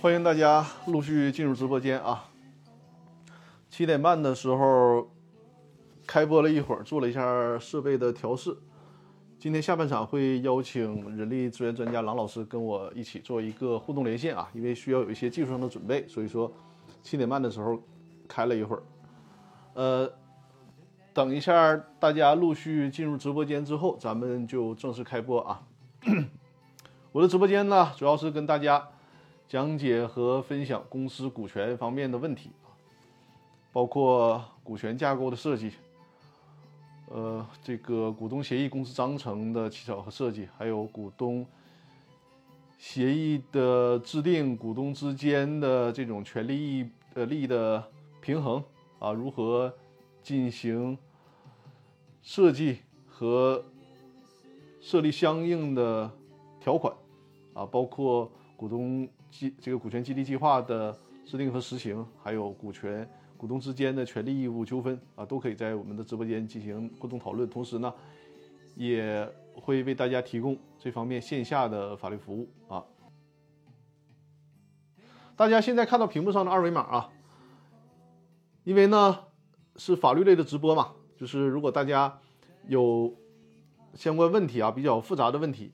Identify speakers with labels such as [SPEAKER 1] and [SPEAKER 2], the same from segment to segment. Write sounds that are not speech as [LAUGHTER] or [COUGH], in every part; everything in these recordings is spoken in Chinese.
[SPEAKER 1] 欢迎大家陆续进入直播间啊！七点半的时候开播了一会儿，做了一下设备的调试。今天下半场会邀请人力资源专家郎老师跟我一起做一个互动连线啊，因为需要有一些技术上的准备，所以说七点半的时候开了一会儿。呃，等一下大家陆续进入直播间之后，咱们就正式开播啊！我的直播间呢，主要是跟大家。讲解和分享公司股权方面的问题啊包括股权架构的设计，呃，这个股东协议、公司章程的起草和设计，还有股东协议的制定，股东之间的这种权利益呃利益的平衡啊，如何进行设计和设立相应的条款啊，包括股东。计这个股权激励计划的制定和实行，还有股权股东之间的权利义务纠纷啊，都可以在我们的直播间进行互动讨论。同时呢，也会为大家提供这方面线下的法律服务啊。大家现在看到屏幕上的二维码啊，因为呢是法律类的直播嘛，就是如果大家有相关问题啊，比较复杂的问题。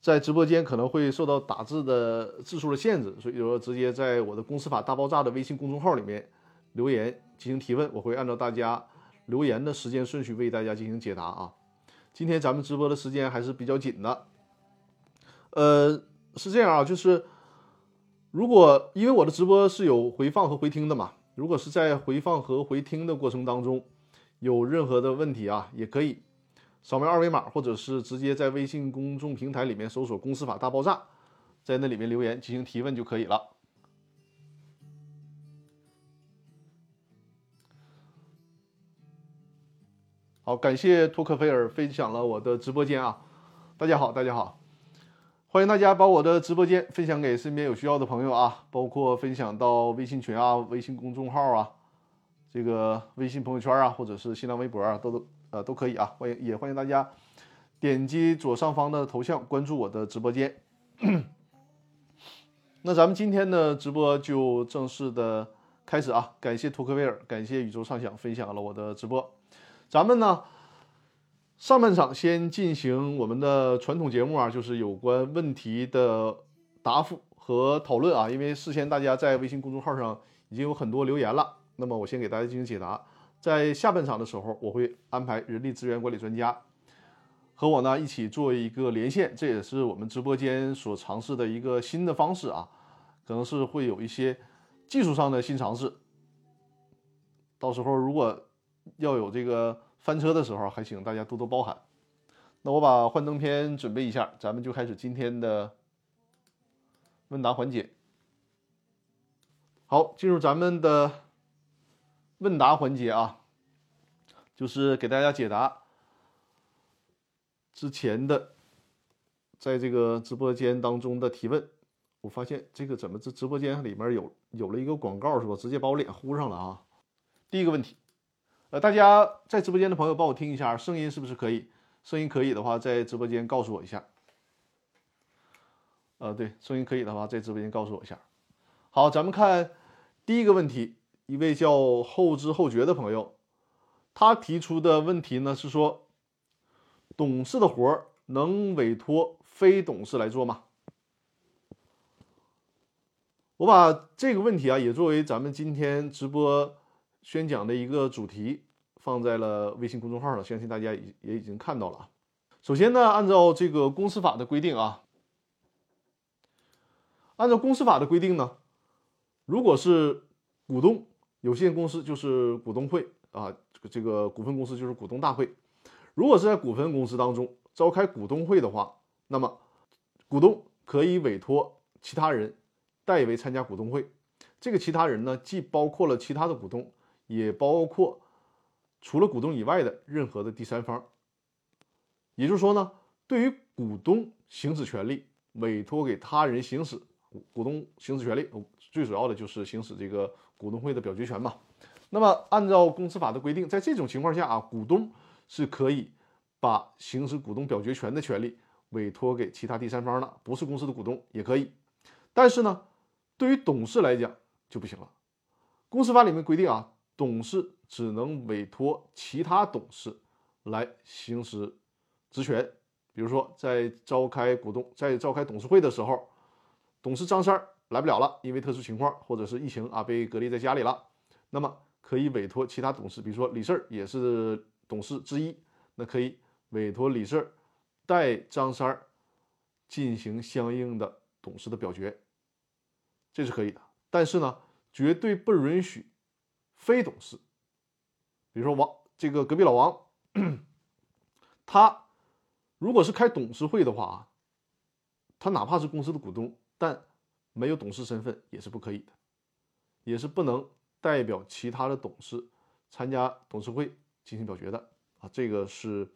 [SPEAKER 1] 在直播间可能会受到打字的字数的限制，所以说直接在我的公司法大爆炸的微信公众号里面留言进行提问，我会按照大家留言的时间顺序为大家进行解答啊。今天咱们直播的时间还是比较紧的，呃，是这样啊，就是如果因为我的直播是有回放和回听的嘛，如果是在回放和回听的过程当中有任何的问题啊，也可以。扫描二维码，或者是直接在微信公众平台里面搜索“公司法大爆炸”，在那里面留言进行提问就可以了。好，感谢托克菲尔分享了我的直播间啊！大家好，大家好，欢迎大家把我的直播间分享给身边有需要的朋友啊，包括分享到微信群啊、微信公众号啊、这个微信朋友圈啊，或者是新浪微博啊，都都。呃，都可以啊，欢迎也欢迎大家点击左上方的头像关注我的直播间。[CLEARS THROAT] 那咱们今天的直播就正式的开始啊！感谢托克维尔，感谢宇宙畅想分享了我的直播。咱们呢上半场先进行我们的传统节目啊，就是有关问题的答复和讨论啊。因为事先大家在微信公众号上已经有很多留言了，那么我先给大家进行解答。在下半场的时候，我会安排人力资源管理专家和我呢一起做一个连线，这也是我们直播间所尝试的一个新的方式啊，可能是会有一些技术上的新尝试。到时候如果要有这个翻车的时候，还请大家多多包涵。那我把幻灯片准备一下，咱们就开始今天的问答环节。好，进入咱们的。问答环节啊，就是给大家解答之前的在这个直播间当中的提问。我发现这个怎么这直播间里面有有了一个广告是吧？直接把我脸糊上了啊！第一个问题，呃，大家在直播间的朋友帮我听一下，声音是不是可以？声音可以的话，在直播间告诉我一下。呃，对，声音可以的话，在直播间告诉我一下。好，咱们看第一个问题。一位叫后知后觉的朋友，他提出的问题呢是说，董事的活儿能委托非董事来做吗？我把这个问题啊也作为咱们今天直播宣讲的一个主题放在了微信公众号上，相信大家已也已经看到了。首先呢，按照这个公司法的规定啊，按照公司法的规定呢，如果是股东。有限公司就是股东会啊，这个这个股份公司就是股东大会。如果是在股份公司当中召开股东会的话，那么股东可以委托其他人代为参加股东会。这个其他人呢，既包括了其他的股东，也包括除了股东以外的任何的第三方。也就是说呢，对于股东行使权利，委托给他人行使股东行使权利，最主要的就是行使这个。股东会的表决权嘛，那么按照公司法的规定，在这种情况下啊，股东是可以把行使股东表决权的权利委托给其他第三方的，不是公司的股东也可以。但是呢，对于董事来讲就不行了。公司法里面规定啊，董事只能委托其他董事来行使职权。比如说，在召开股东在召开董事会的时候，董事张三来不了了，因为特殊情况或者是疫情啊，被隔离在家里了，那么可以委托其他董事，比如说李四儿也是董事之一，那可以委托李四儿代张三儿进行相应的董事的表决。这是可以的，但是呢，绝对不允许非董事。比如说王这个隔壁老王，他如果是开董事会的话啊，他哪怕是公司的股东，但没有董事身份也是不可以的，也是不能代表其他的董事参加董事会进行表决的啊。这个是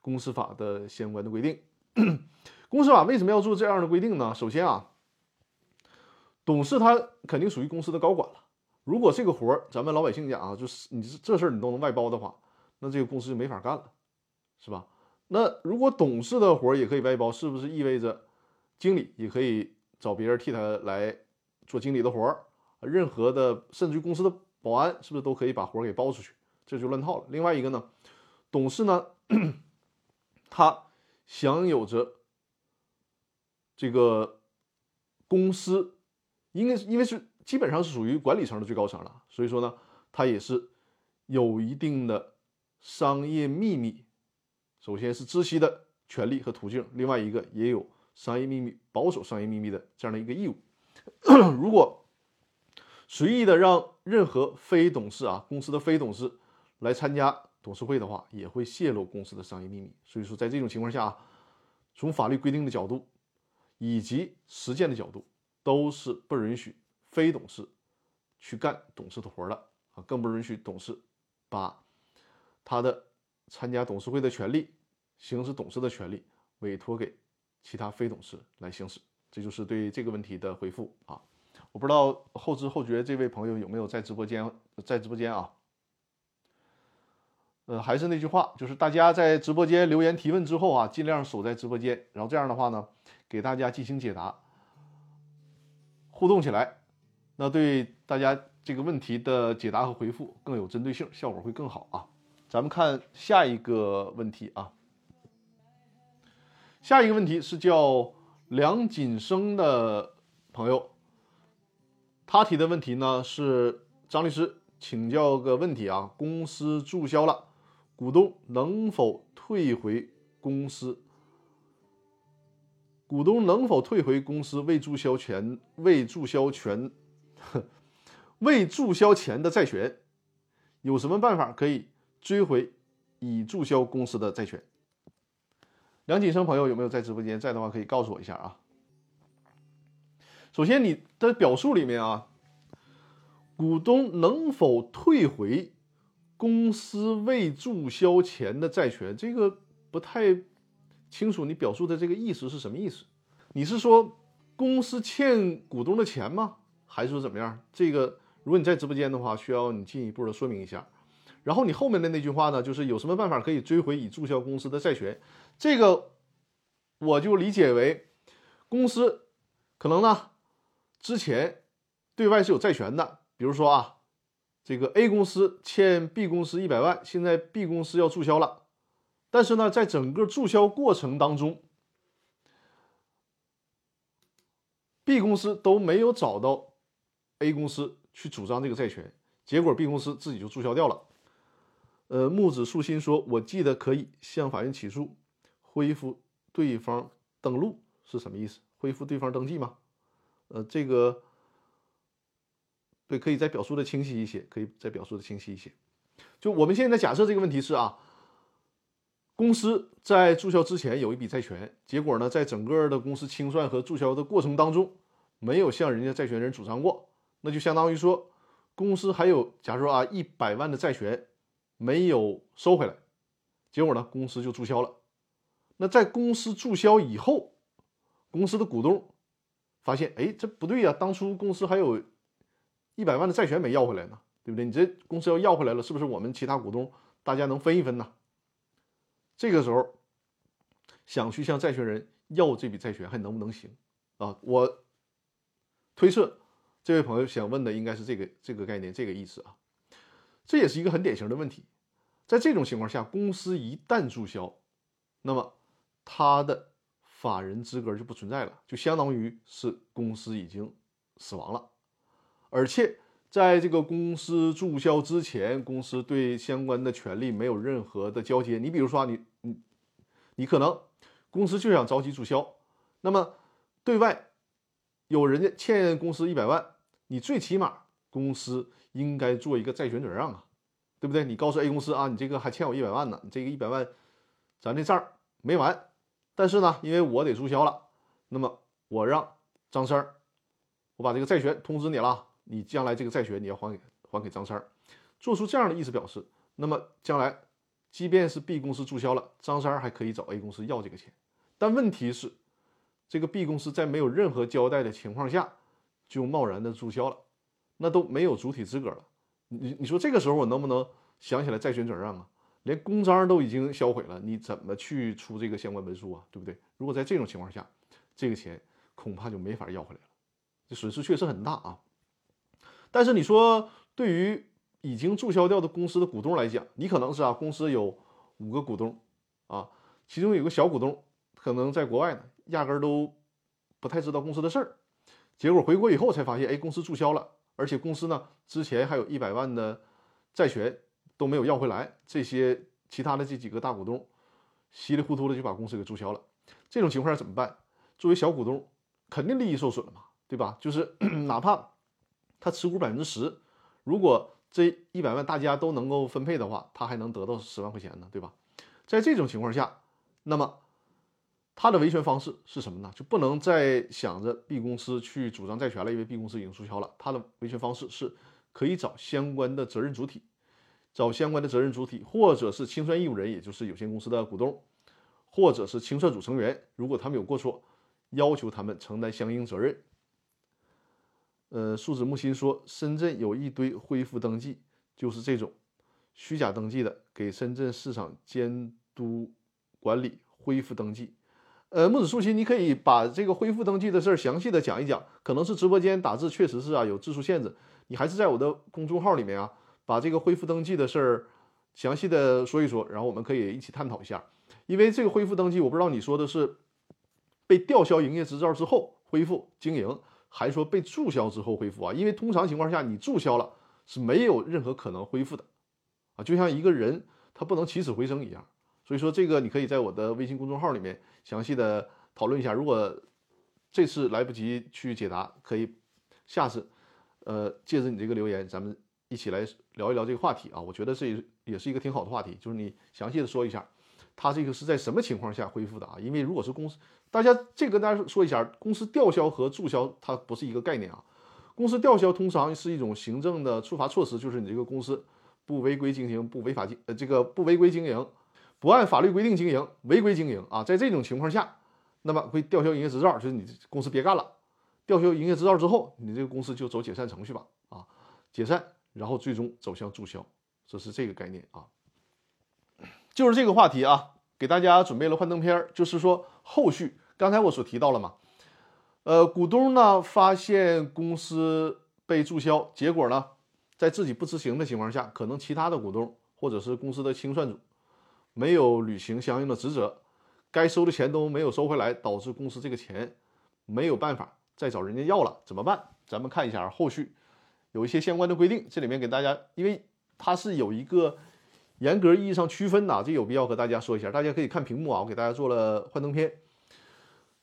[SPEAKER 1] 公司法的相关的规定。[CLEARS THROAT] 公司法为什么要做这样的规定呢？首先啊。董事他肯定属于公司的高管了。如果这个活儿咱们老百姓讲啊，就是你这事儿你都能外包的话，那这个公司就没法干了，是吧？那如果董事的活儿也可以外包，是不是意味着经理也可以找别人替他来做经理的活儿？任何的甚至于公司的保安是不是都可以把活儿给包出去？这就乱套了。另外一个呢，董事呢，[CLEARS THROAT] 他享有着这个公司。应该是因为是基本上是属于管理层的最高层了，所以说呢，他也是有一定的商业秘密，首先是知悉的权利和途径，另外一个也有商业秘密保守商业秘密的这样的一个义务。[COUGHS] 如果随意的让任何非董事啊公司的非董事来参加董事会的话，也会泄露公司的商业秘密。所以说，在这种情况下啊，从法律规定的角度以及实践的角度。都是不允许非董事去干董事的活的啊，更不允许董事把他的参加董事会的权利、行使董事的权利委托给其他非董事来行使。这就是对这个问题的回复啊。我不知道后知后觉这位朋友有没有在直播间，在直播间啊？呃，还是那句话，就是大家在直播间留言提问之后啊，尽量守在直播间，然后这样的话呢，给大家进行解答。互动起来，那对大家这个问题的解答和回复更有针对性，效果会更好啊！咱们看下一个问题啊，下一个问题是叫梁锦生的朋友，他提的问题呢是张律师请教个问题啊，公司注销了，股东能否退回公司？股东能否退回公司未注销权、[LAUGHS] 未注销权、未注销前的债权？有什么办法可以追回已注销公司的债权？梁锦生朋友有没有在直播间？在的话可以告诉我一下啊。首先，你的表述里面啊，股东能否退回公司未注销前的债权？这个不太。清楚你表述的这个意思是什么意思？你是说公司欠股东的钱吗？还是说怎么样？这个如果你在直播间的话，需要你进一步的说明一下。然后你后面的那句话呢，就是有什么办法可以追回已注销公司的债权？这个我就理解为公司可能呢之前对外是有债权的，比如说啊，这个 A 公司欠 B 公司一百万，现在 B 公司要注销了。但是呢，在整个注销过程当中，B 公司都没有找到 A 公司去主张这个债权，结果 B 公司自己就注销掉了。呃，木子树心说：“我记得可以向法院起诉，恢复对方登录是什么意思？恢复对方登记吗？呃，这个对，可以再表述的清晰一些，可以再表述的清晰一些。就我们现在假设这个问题是啊。”公司在注销之前有一笔债权，结果呢，在整个的公司清算和注销的过程当中，没有向人家债权人主张过，那就相当于说，公司还有，假如说啊，一百万的债权没有收回来，结果呢，公司就注销了。那在公司注销以后，公司的股东发现，哎，这不对呀，当初公司还有一百万的债权没要回来呢，对不对？你这公司要要回来了，是不是我们其他股东大家能分一分呢？这个时候，想去向债权人要这笔债权还能不能行啊？我推测，这位朋友想问的应该是这个这个概念，这个意思啊。这也是一个很典型的问题。在这种情况下，公司一旦注销，那么他的法人资格就不存在了，就相当于是公司已经死亡了。而且在这个公司注销之前，公司对相关的权利没有任何的交接。你比如说，你你你可能公司就想着急注销，那么对外有人家欠公司一百万，你最起码公司应该做一个债权转让啊。对不对？你告诉 A 公司啊，你这个还欠我一百万呢，你这个一百万，咱这账没完。但是呢，因为我得注销了，那么我让张三儿，我把这个债权通知你了，你将来这个债权你要还给还给张三儿，做出这样的意思表示。那么将来，即便是 B 公司注销了，张三儿还可以找 A 公司要这个钱。但问题是，这个 B 公司在没有任何交代的情况下就贸然的注销了，那都没有主体资格了。你你说这个时候我能不能想起来债权转让啊？连公章都已经销毁了，你怎么去出这个相关文书啊？对不对？如果在这种情况下，这个钱恐怕就没法要回来了，这损失确实很大啊。但是你说对于已经注销掉的公司的股东来讲，你可能是啊，公司有五个股东啊，其中有个小股东可能在国外呢，压根都不太知道公司的事儿，结果回国以后才发现，哎，公司注销了。而且公司呢，之前还有一百万的债权都没有要回来，这些其他的这几个大股东稀里糊涂的就把公司给注销了。这种情况下怎么办？作为小股东，肯定利益受损了嘛，对吧？就是 [CLEARS THROAT] 哪怕他持股百分之十，如果这一百万大家都能够分配的话，他还能得到十万块钱呢，对吧？在这种情况下，那么。他的维权方式是什么呢？就不能再想着 B 公司去主张债权了，因为 B 公司已经注销了。他的维权方式是可以找相关的责任主体，找相关的责任主体，或者是清算义务人，也就是有限公司的股东，或者是清算组成员，如果他们有过错，要求他们承担相应责任。呃，树子木心说，深圳有一堆恢复登记，就是这种虚假登记的，给深圳市场监督管理恢复登记。呃，木子树心，你可以把这个恢复登记的事儿详细的讲一讲。可能是直播间打字确实是啊有字数限制，你还是在我的公众号里面啊，把这个恢复登记的事儿详细的说一说，然后我们可以一起探讨一下。因为这个恢复登记，我不知道你说的是被吊销营业执照之后恢复经营，还说被注销之后恢复啊？因为通常情况下，你注销了是没有任何可能恢复的啊，就像一个人他不能起死回生一样。所以说这个你可以在我的微信公众号里面详细的讨论一下。如果这次来不及去解答，可以下次，呃，借着你这个留言，咱们一起来聊一聊这个话题啊。我觉得这也是一个挺好的话题，就是你详细的说一下，他这个是在什么情况下恢复的啊？因为如果是公司，大家这个大家说一下，公司吊销和注销它不是一个概念啊。公司吊销通常是一种行政的处罚措施，就是你这个公司不违规经营，不违法经呃这个不违规经营。不按法律规定经营，违规经营啊，在这种情况下，那么会吊销营业执照，就是你公司别干了。吊销营业执照之后，你这个公司就走解散程序吧，啊，解散，然后最终走向注销，这是这个概念啊。就是这个话题啊，给大家准备了幻灯片儿就是说后续刚才我所提到了嘛，呃，股东呢发现公司被注销，结果呢，在自己不知情的情况下，可能其他的股东或者是公司的清算组。没有履行相应的职责，该收的钱都没有收回来，导致公司这个钱没有办法再找人家要了，怎么办？咱们看一下后续有一些相关的规定，这里面给大家，因为它是有一个严格意义上区分的，这有必要和大家说一下。大家可以看屏幕啊，我给大家做了幻灯片。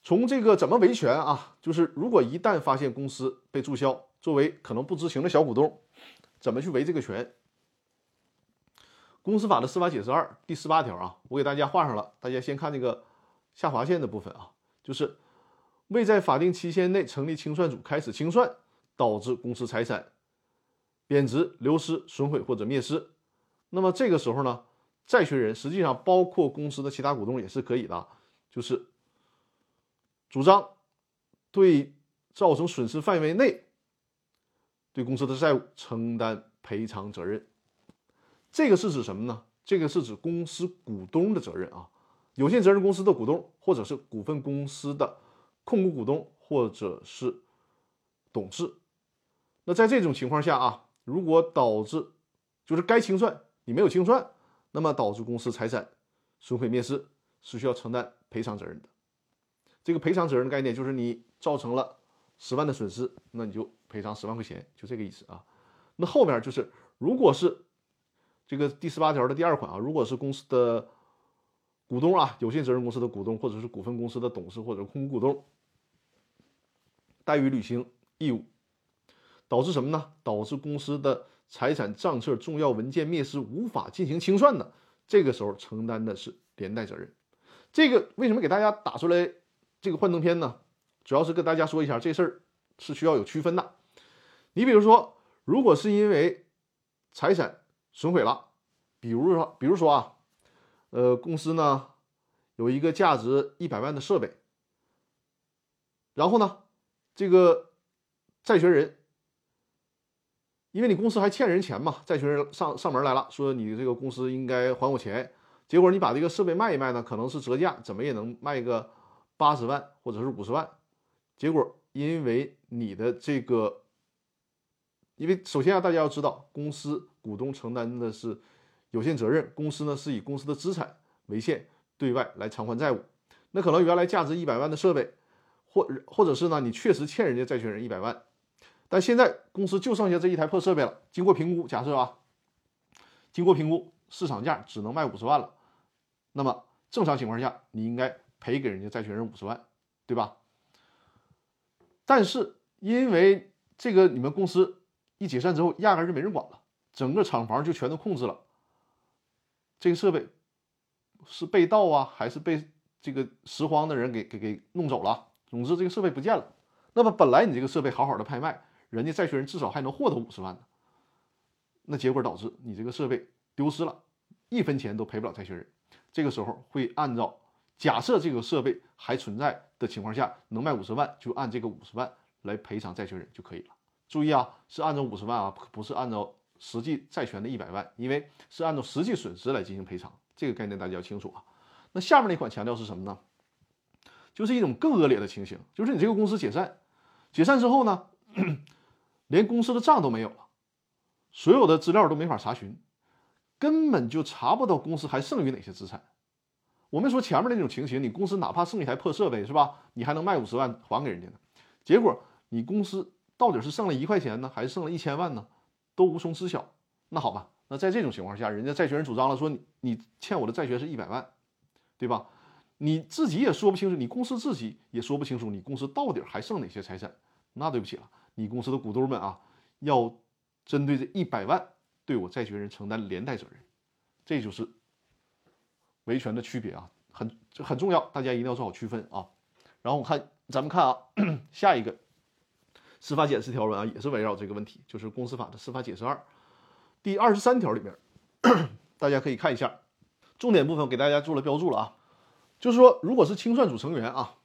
[SPEAKER 1] 从这个怎么维权啊，就是如果一旦发现公司被注销，作为可能不知情的小股东，怎么去维这个权？公司法的司法解释二第十八条啊，我给大家画上了。大家先看这个下划线的部分啊，就是未在法定期限内成立清算组开始清算，导致公司财产贬值、流失、损毁或者灭失。那么这个时候呢，债权人实际上包括公司的其他股东也是可以的，就是主张对造成损失范围内对公司的债务承担赔偿责任。这个是指什么呢？这个是指公司股东的责任啊，有限责任公司的股东，或者是股份公司的控股股东，或者是董事。那在这种情况下啊，如果导致就是该清算你没有清算，那么导致公司财产损毁灭失，是需要承担赔偿责任的。这个赔偿责任的概念就是你造成了十万的损失，那你就赔偿十万块钱，就这个意思啊。那后面就是，如果是这个第十八条的第二款啊，如果是公司的股东啊，有限责任公司的股东，或者是股份公司的董事或者控股股东，怠于履行义务，导致什么呢？导致公司的财产账册重要文件灭失，无法进行清算的，这个时候承担的是连带责任。这个为什么给大家打出来这个幻灯片呢？主要是跟大家说一下，这事儿是需要有区分的。你比如说，如果是因为财产损毁了，比如说，比如说啊，呃，公司呢有一个价值一百万的设备，然后呢，这个债权人，因为你公司还欠人钱嘛，债权人上上门来了，说你这个公司应该还我钱，结果你把这个设备卖一卖呢，可能是折价，怎么也能卖个八十万或者是五十万，结果因为你的这个。因为首先啊，大家要知道，公司股东承担的是有限责任，公司呢是以公司的资产为限，对外来偿还债务。那可能原来价值一百万的设备，或或者是呢，你确实欠人家债权人一百万，但现在公司就剩下这一台破设备了。经过评估，假设啊，经过评估，市场价只能卖五十万了。那么正常情况下，你应该赔给人家债权人五十万，对吧？但是因为这个你们公司。一解散之后，压根就没人管了，整个厂房就全都控制了。这个设备是被盗啊，还是被这个拾荒的人给给给弄走了？总之，这个设备不见了。那么本来你这个设备好好的拍卖，人家债权人至少还能获得五十万呢。那结果导致你这个设备丢失了，一分钱都赔不了债权人。这个时候会按照假设这个设备还存在的情况下，能卖五十万，就按这个五十万来赔偿债权人就可以了。注意啊，是按照五十万啊，不是按照实际债权的一百万，因为是按照实际损失来进行赔偿，这个概念大家要清楚啊。那下面那款强调是什么呢？就是一种更恶劣的情形，就是你这个公司解散，解散之后呢，连公司的账都没有了，所有的资料都没法查询，根本就查不到公司还剩余哪些资产。我们说前面那种情形，你公司哪怕剩一台破设备是吧？你还能卖五十万还给人家呢？结果你公司。到底是剩了一块钱呢，还是剩了一千万呢？都无从知晓。那好吧，那在这种情况下，人家债权人主张了，说你你欠我的债权是一百万，对吧？你自己也说不清楚，你公司自己也说不清楚，你公司到底还剩哪些财产？那对不起了，你公司的股东们啊，要针对这一百万对我债权人承担连带责任。这就是维权的区别啊，很很重要，大家一定要做好区分啊。然后我看咱们看啊，下一个。司法解释条文啊，也是围绕这个问题，就是公司法的司法解释二第二十三条里面，大家可以看一下，重点部分给大家做了标注了啊，就是说，如果是清算组成员啊，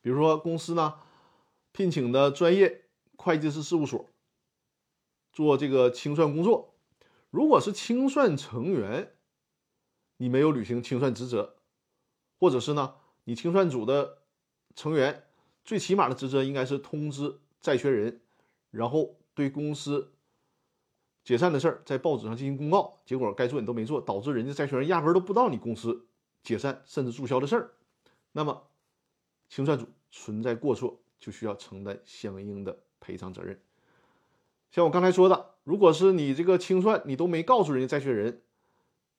[SPEAKER 1] 比如说公司呢聘请的专业会计师事务所做这个清算工作，如果是清算成员，你没有履行清算职责，或者是呢，你清算组的成员最起码的职责应该是通知。债权人，然后对公司解散的事儿在报纸上进行公告，结果该做你都没做，导致人家债权人压根都不知道你公司解散甚至注销的事儿，那么清算组存在过错，就需要承担相应的赔偿责任。像我刚才说的，如果是你这个清算你都没告诉人家债权人，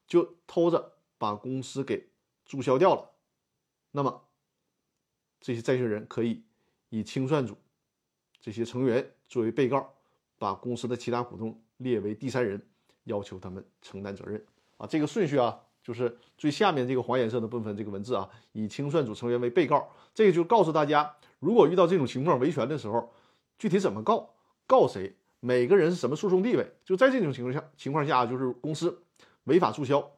[SPEAKER 1] 就偷着把公司给注销掉了，那么这些债权人可以以清算组。这些成员作为被告，把公司的其他股东列为第三人，要求他们承担责任啊。这个顺序啊，就是最下面这个黄颜色的部分，这个文字啊，以清算组成员为被告，这个就告诉大家，如果遇到这种情况维权的时候，具体怎么告，告谁，每个人是什么诉讼地位。就在这种情况下，情况下就是公司违法注销，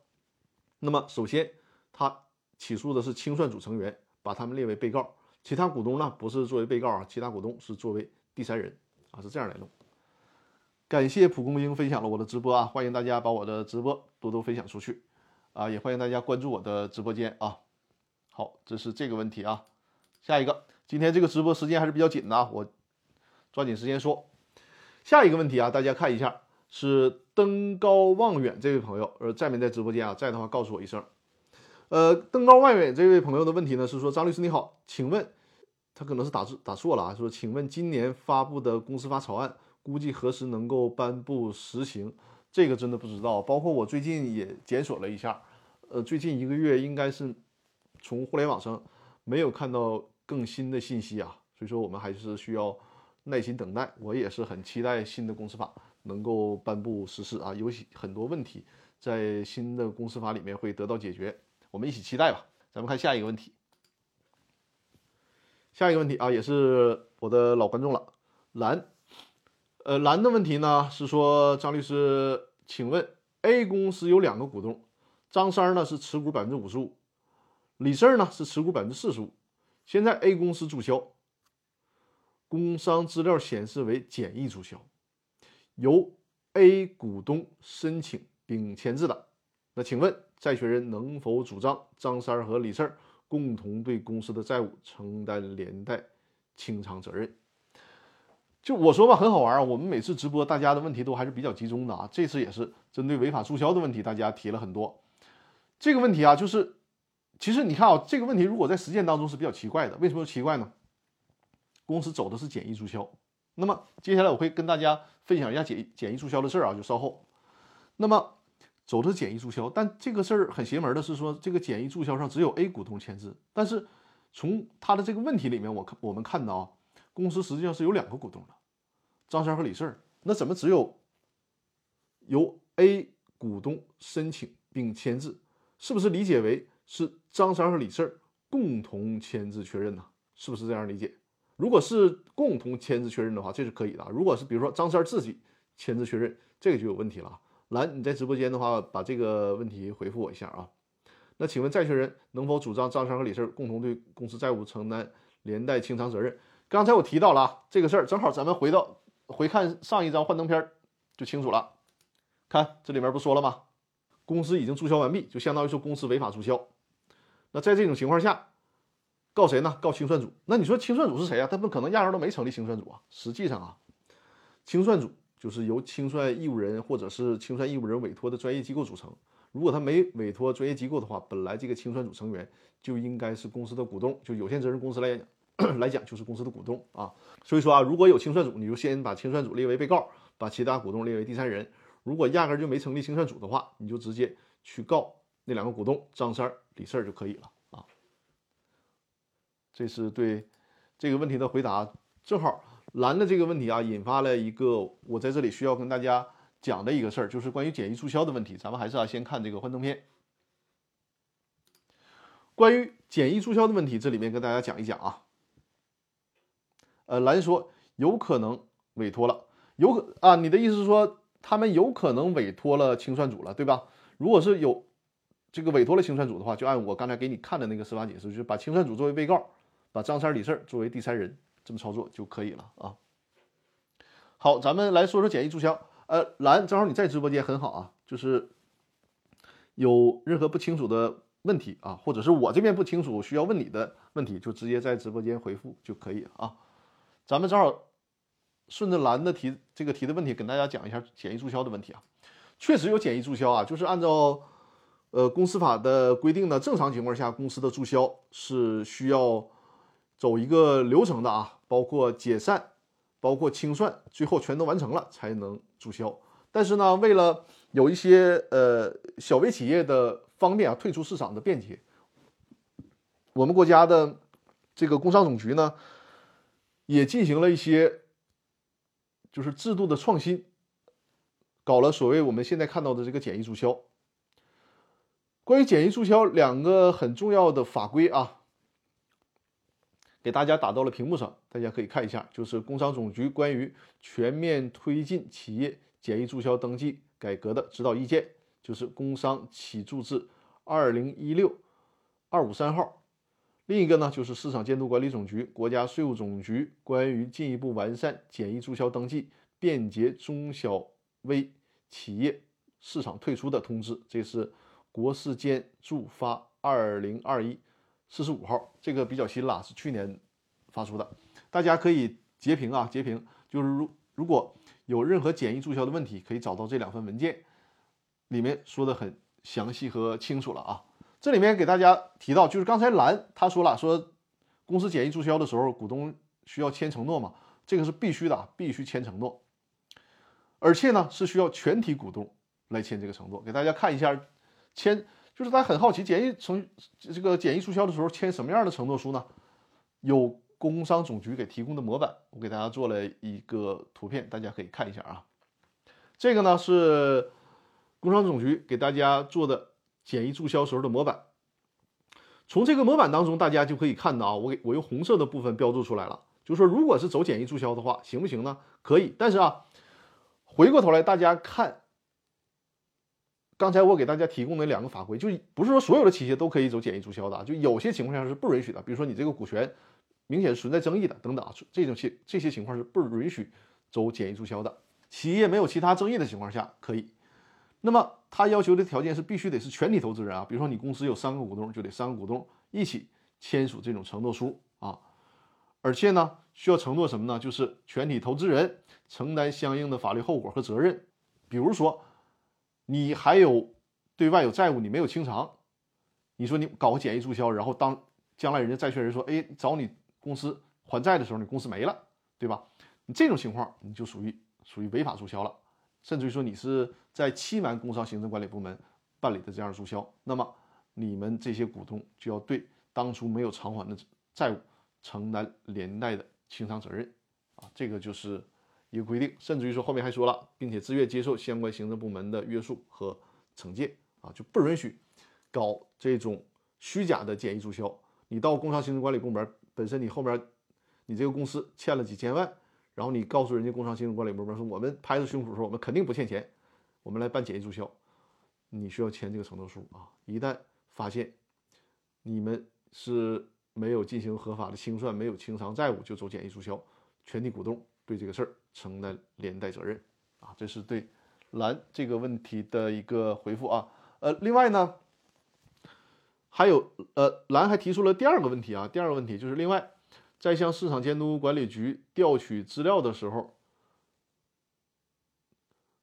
[SPEAKER 1] 那么首先他起诉的是清算组成员，把他们列为被告。其他股东呢，不是作为被告啊，其他股东是作为第三人啊，是这样来弄。感谢蒲公英分享了我的直播啊，欢迎大家把我的直播多多分享出去啊，也欢迎大家关注我的直播间啊。好，这是这个问题啊。下一个，今天这个直播时间还是比较紧的，我抓紧时间说。下一个问题啊，大家看一下，是登高望远这位朋友，呃，在没在直播间啊？在的话告诉我一声。呃，登高望远这位朋友的问题呢是说，张律师你好，请问他可能是打字打错了啊，说请问今年发布的公司法草案估计何时能够颁布实行？这个真的不知道。包括我最近也检索了一下，呃，最近一个月应该是从互联网上没有看到更新的信息啊，所以说我们还是需要耐心等待。我也是很期待新的公司法能够颁布实施啊，有很多问题在新的公司法里面会得到解决。我们一起期待吧。咱们看下一个问题。下一个问题啊，也是我的老观众了，蓝。呃，蓝的问题呢是说，张律师，请问 A 公司有两个股东，张三呢是持股百分之五十五，李四呢是持股百分之四十五。现在 A 公司注销，工商资料显示为简易注销，由 A 股东申请并签字的。那请问？债权人能否主张张三和李四共同对公司的债务承担连带清偿责任？就我说吧，很好玩啊！我们每次直播，大家的问题都还是比较集中的啊。这次也是针对违法注销的问题，大家提了很多。这个问题啊，就是其实你看啊，这个问题如果在实践当中是比较奇怪的。为什么奇怪呢？公司走的是简易注销。那么接下来我会跟大家分享一下简简易注销的事儿啊，就稍后。那么。走的是简易注销，但这个事儿很邪门的是说，这个简易注销上只有 A 股东签字，但是从他的这个问题里面，我看我们看到啊，公司实际上是有两个股东的，张三和李四儿，那怎么只有由 A 股东申请并签字？是不是理解为是张三和李四共同签字确认呢？是不是这样理解？如果是共同签字确认的话，这是可以的。如果是比如说张三自己签字确认，这个就有问题了。来，你在直播间的话，把这个问题回复我一下啊。那请问债权人能否主张张三和李四共同对公司债务承担连带清偿责任？刚才我提到了啊，这个事儿正好咱们回到回看上一张幻灯片就清楚了。看这里面不说了吗？公司已经注销完毕，就相当于说公司违法注销。那在这种情况下，告谁呢？告清算组。那你说清算组是谁啊？他们可能压根都没成立清算组啊。实际上啊，清算组。就是由清算义务人或者是清算义务人委托的专业机构组成。如果他没委托专业机构的话，本来这个清算组成员就应该是公司的股东，就有限责任公司来讲 [COUGHS] 来讲就是公司的股东啊。所以说啊，如果有清算组，你就先把清算组列为被告，把其他股东列为第三人。如果压根就没成立清算组的话，你就直接去告那两个股东张三、李四就可以了。这是对这个问题的回答，正好。蓝的这个问题啊，引发了一个我在这里需要跟大家讲的一个事儿，就是关于简易注销的问题。咱们还是要先看这个幻灯片。关于简易注销的问题，这里面跟大家讲一讲啊。呃，蓝说有可能委托了，有可啊，你的意思是说他们有可能委托了清算组了，对吧？如果是有这个委托了清算组的话，就按我刚才给你看的那个司法解释，就是把清算组作为被告，把张三李四作为第三人。这么操作就可以了啊。好，咱们来说说简易注销。呃，蓝，正好你在直播间很好啊，就是有任何不清楚的问题啊，或者是我这边不清楚需要问你的问题，就直接在直播间回复就可以啊。咱们正好顺着蓝的提这个提的问题，跟大家讲一下简易注销的问题啊。确实有简易注销啊，就是按照呃公司法的规定呢，正常情况下公司的注销是需要。走一个流程的啊，包括解散，包括清算，最后全都完成了才能注销。但是呢，为了有一些呃小微企业的方便啊，退出市场的便捷，我们国家的这个工商总局呢，也进行了一些就是制度的创新，搞了所谓我们现在看到的这个简易注销。关于简易注销，两个很重要的法规啊。给大家打到了屏幕上，大家可以看一下，就是工商总局关于全面推进企业简易注销登记改革的指导意见，就是《工商企注字二零一六二五三号》。另一个呢，就是市场监督管理总局、国家税务总局关于进一步完善简易注销登记、便捷中小微企业市场退出的通知，这是国市监注发二零二一。四十五号，这个比较新了，是去年发出的，大家可以截屏啊，截屏。就是如如果有任何简易注销的问题，可以找到这两份文件，里面说的很详细和清楚了啊。这里面给大家提到，就是刚才蓝他说了，说公司简易注销的时候，股东需要签承诺嘛，这个是必须的，必须签承诺，而且呢是需要全体股东来签这个承诺。给大家看一下，签就是大家很好奇，简易承这个简易注销的时候签什么样的承诺书呢？有。工商总局给提供的模板，我给大家做了一个图片，大家可以看一下啊。这个呢是工商总局给大家做的简易注销时候的模板。从这个模板当中，大家就可以看到啊，我给我用红色的部分标注出来了，就是说如果是走简易注销的话，行不行呢？可以，但是啊，回过头来大家看，刚才我给大家提供的两个法规，就不是说所有的企业都可以走简易注销的啊，就有些情况下是不允许的，比如说你这个股权。明显存在争议的等等啊，这种情这些情况是不允许走简易注销的。企业没有其他争议的情况下可以。那么他要求的条件是必须得是全体投资人啊，比如说你公司有三个股东，就得三个股东一起签署这种承诺书啊。而且呢，需要承诺什么呢？就是全体投资人承担相应的法律后果和责任。比如说你还有对外有债务，你没有清偿，你说你搞个简易注销，然后当将来人家债权人说，哎，找你。公司还债的时候，你公司没了，对吧？你这种情况你就属于属于违法注销了，甚至于说你是在欺瞒工商行政管理部门办理的这样的注销，那么你们这些股东就要对当初没有偿还的债务承担连带的清偿责任啊，这个就是一个规定。甚至于说后面还说了，并且自愿接受相关行政部门的约束和惩戒啊，就不允许搞这种虚假的简易注销。你到工商行政管理部门。本身你后面，你这个公司欠了几千万，然后你告诉人家工商行政管理部门说，我们拍着胸脯说我们肯定不欠钱，我们来办简易注销，你需要签这个承诺书啊。一旦发现你们是没有进行合法的清算，没有清偿债务就走简易注销，全体股东对这个事儿承担连带责任啊。这是对蓝这个问题的一个回复啊。呃，另外呢。还有，呃，蓝还提出了第二个问题啊，第二个问题就是另外，在向市场监督管理局调取资料的时候，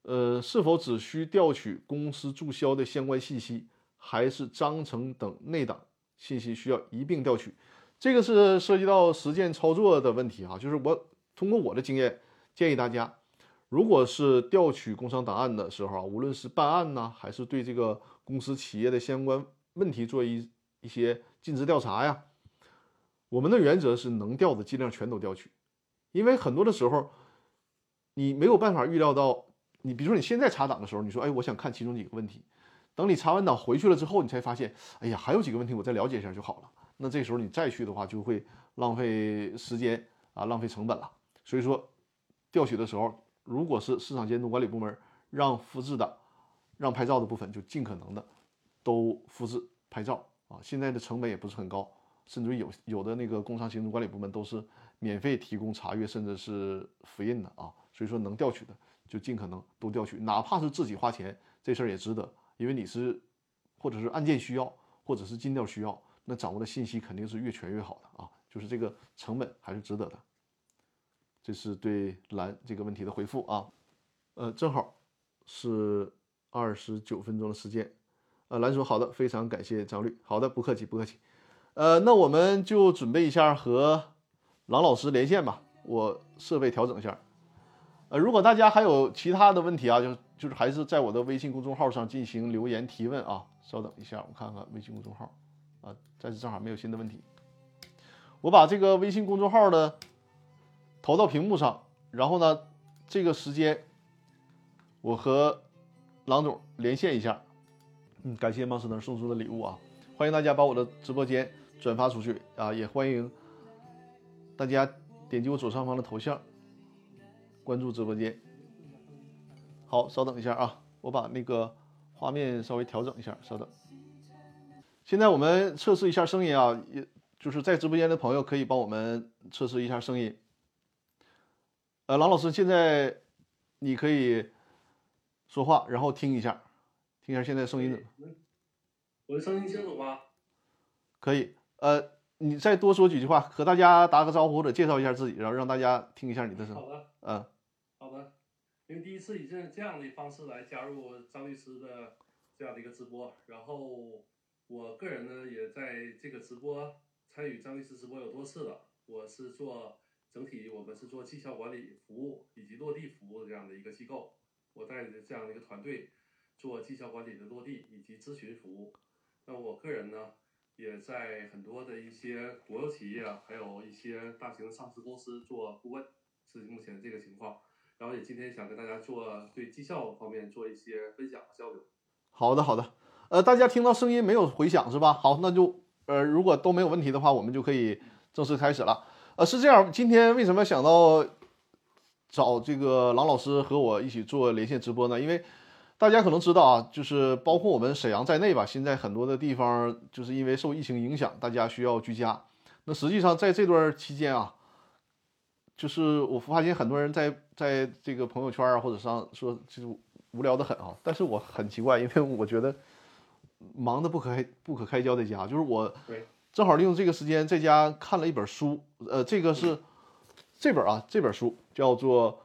[SPEAKER 1] 呃，是否只需调取公司注销的相关信息，还是章程等内档信息需要一并调取？这个是涉及到实践操作的问题啊，就是我通过我的经验建议大家，如果是调取工商档案的时候啊，无论是办案呢，还是对这个公司企业的相关。问题做一一些尽职调查呀，我们的原则是能调的尽量全都调取，因为很多的时候你没有办法预料到，你比如说你现在查档的时候，你说哎，我想看其中几个问题，等你查完档回去了之后，你才发现，哎呀，还有几个问题我再了解一下就好了。那这时候你再去的话，就会浪费时间啊，浪费成本了。所以说，调取的时候，如果是市场监督管理部门让复制的、让拍照的部分，就尽可能的。都复制拍照啊，现在的成本也不是很高，甚至于有有的那个工商行政管理部门都是免费提供查阅，甚至是复印的啊。所以说能调取的就尽可能都调取，哪怕是自己花钱，这事儿也值得，因为你是或者是案件需要，或者是尽调需要，那掌握的信息肯定是越全越好的啊，就是这个成本还是值得的。这是对蓝这个问题的回复啊，呃，正好是二十九分钟的时间。呃，蓝说好的，非常感谢张律。好的，不客气，不客气。呃，那我们就准备一下和郎老师连线吧。我设备调整一下。呃，如果大家还有其他的问题啊，就就是还是在我的微信公众号上进行留言提问啊。稍等一下，我看看微信公众号啊，暂时正好没有新的问题。我把这个微信公众号的投到屏幕上，然后呢，这个时间我和郎总连线一下。嗯，感谢芒斯能送出的礼物啊！欢迎大家把我的直播间转发出去啊！也欢迎大家点击我左上方的头像关注直播间。好，稍等一下啊，我把那个画面稍微调整一下，稍等。现在我们测试一下声音啊，也就是在直播间的朋友可以帮我们测试一下声音。呃，郎老师，现在你可以说话，然后听一下。听一下现在声音怎么？
[SPEAKER 2] 我的声音清楚吗？
[SPEAKER 1] 可以，呃，你再多说几句话，和大家打个招呼或者介绍一下自己，然后让大家听一下你的声。
[SPEAKER 2] 好的。
[SPEAKER 1] 嗯。
[SPEAKER 2] 好的。因为第一次以这这样的方式来加入张律师的这样的一个直播，然后我个人呢也在这个直播参与张律师直播有多次了。我是做整体，我们是做绩效管理服务以及落地服务的这样的一个机构，我带着这样的一个团队做绩效管理的落地以及咨询服务。那我个人呢，也在很多的一些国有企业，还有一些大型上市公司做顾问，是目前这个情况。然后也今天想跟大家做对绩效方面做一些分享和交流。
[SPEAKER 1] 好的，好的。呃，大家听到声音没有回响是吧？好，那就呃，如果都没有问题的话，我们就可以正式开始了。呃，是这样，今天为什么想到找这个郎老师和我一起做连线直播呢？因为大家可能知道啊，就是包括我们沈阳在内吧，现在很多的地方就是因为受疫情影响，大家需要居家。那实际上在这段期间啊，就是我发现很多人在在这个朋友圈啊，或者上说就是无聊的很啊。但是我很奇怪，因为我觉得忙得不可开不可开交的家，就是我正好利用这个时间在家看了一本书，呃，这个是这本啊，这本书叫做《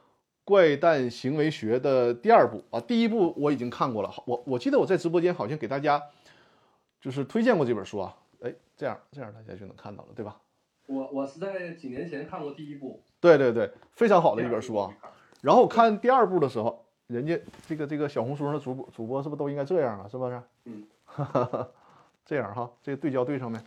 [SPEAKER 1] 怪诞行为学》的第二部啊，第一部我已经看过了，好我我记得我在直播间好像给大家就是推荐过这本书啊，哎，这样这样大家就能看到了，对吧？
[SPEAKER 2] 我我是在几年前看过第一部，
[SPEAKER 1] 对对对，非常好的一本书啊
[SPEAKER 2] 然后。我看
[SPEAKER 1] 第二部的时候，人家这个这个小红书上的主播主播是不是都应该这样啊？是不是？
[SPEAKER 2] 嗯，[LAUGHS]
[SPEAKER 1] 这样哈，这个对焦对上没？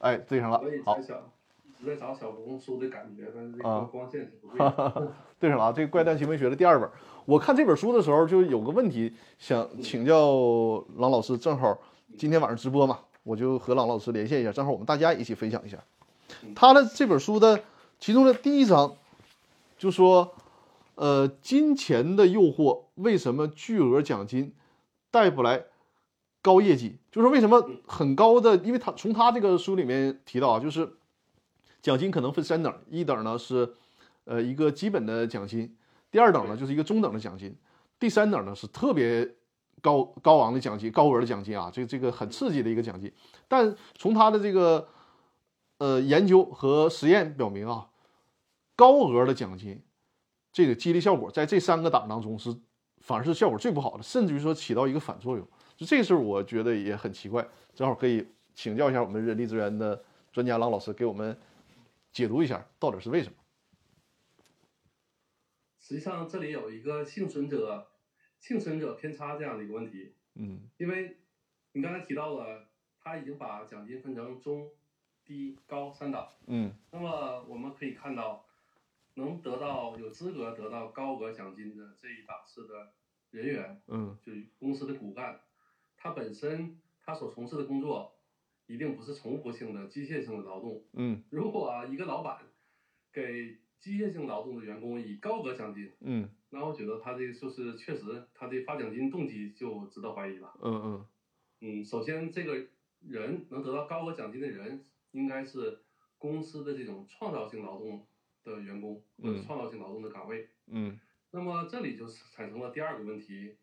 [SPEAKER 2] 对，
[SPEAKER 1] 哎，对上了好
[SPEAKER 2] 在，想，一直在找小红书的感觉，但是这
[SPEAKER 1] 啊
[SPEAKER 2] 个光线是不对的。
[SPEAKER 1] 对上了啊！这个《怪诞行为学》的第二本，我看这本书的时候就有个问题想请教郎老师，正好今天晚上直播嘛，我就和郎老师连线一下，正好我们大家一起分享一下他的这本书的其中的第一章，就说，呃，金钱的诱惑为什么巨额奖金带不来高业绩？就是为什么很高的，因为他从他这个书里面提到啊，就是奖金可能分三等，一等呢是呃一个基本的奖金，第二等呢就是一个中等的奖金，第三等呢是特别高高昂的奖金，高额的奖金啊，这这个很刺激的一个奖金。但从他的这个呃研究和实验表明啊，高额的奖金这个激励效果在这三个档当中是反而是效果最不好的，甚至于说起到一个反作用。就这个事儿，我觉得也很奇怪，正好可以请教一下我们人力资源的专家郎老师，给我们解读一下到底是为什么。
[SPEAKER 2] 实际上这里有一个幸存者幸存者偏差这样的一个问题，
[SPEAKER 1] 嗯
[SPEAKER 2] 因为你刚才提到了，他已经把奖金分成中、低、高三档。
[SPEAKER 1] 嗯
[SPEAKER 2] 那么我们可以看到，能得到有资格得到高额奖金的这一档次的人员，
[SPEAKER 1] 嗯
[SPEAKER 2] 就是公司的骨干，他本身他所从事的工作一定不是重复性的机械性的劳动。
[SPEAKER 1] 嗯
[SPEAKER 2] 如果啊一个老板给机械性劳动的员工以高额奖金，
[SPEAKER 1] 嗯
[SPEAKER 2] 那我觉得他这个就是确实他的发奖金动机就值得怀疑了。
[SPEAKER 1] 嗯嗯
[SPEAKER 2] 嗯，首先这个人能得到高额奖金的人，应该是公司的这种创造性劳动的员工或者
[SPEAKER 1] 嗯
[SPEAKER 2] 创造性劳动的岗位。
[SPEAKER 1] 嗯
[SPEAKER 2] 那么这里就产生了第二个问题，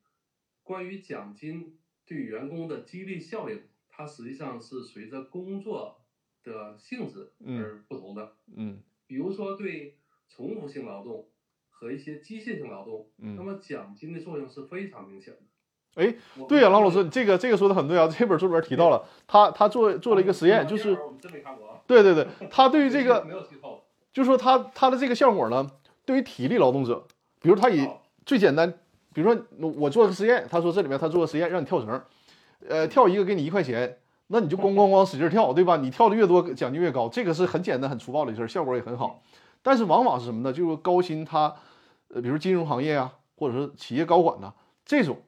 [SPEAKER 2] 关于奖金对员工的激励效应，它实际上是随着工作的性质而不同的。
[SPEAKER 1] 嗯
[SPEAKER 2] 比如说对重复性劳动和一些机械性劳动，嗯那
[SPEAKER 1] 嗯，
[SPEAKER 2] 么奖金的作用是非常明显的。
[SPEAKER 1] 哎，对呀、郎老师，你这个这个说的很对啊。这本书里边提到了，他他做做了一个实验，就是。对对对，[LAUGHS] 他对于这个。就说他他的这个效果呢，对于体力劳动者，比如他以最简单，比如说我做个实验，他说这里面他做个实验让你跳绳，呃，跳一个给你一块钱，那你就咣咣咣使劲跳，对吧？你跳的越多，奖金越高，这个是很简单很粗暴的一事儿，效果也很好。但是往往是什么呢？就是高薪他，呃，比如金融行业啊，或者是企业高管呐、这种，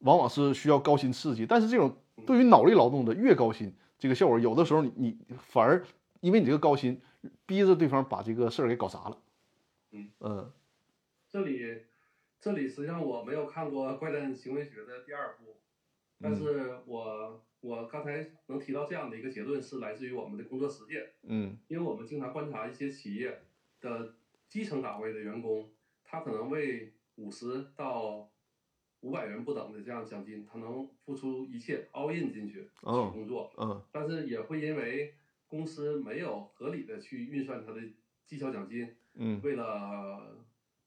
[SPEAKER 1] 往往是需要高薪刺激。但是这种对于脑力劳动的越高薪，这个效果有的时候你你反而因为你这个高薪，逼着对方把这个事儿给搞砸了。
[SPEAKER 2] 嗯
[SPEAKER 1] 嗯
[SPEAKER 2] 这里，这里实际上我没有看过《怪诞行为学》的第二部，但是我我刚才能提到这样的一个结论是来自于我们的工作实践，
[SPEAKER 1] 嗯。
[SPEAKER 2] 因为我们经常观察一些企业的基层岗位的员工，他可能为五十到五百元不等的这样奖金，他能付出一切 all in 进去去
[SPEAKER 1] 哦
[SPEAKER 2] 工作，
[SPEAKER 1] 嗯。
[SPEAKER 2] 但是也会因为公司没有合理的去运算他的绩效奖金，
[SPEAKER 1] 嗯。
[SPEAKER 2] 为了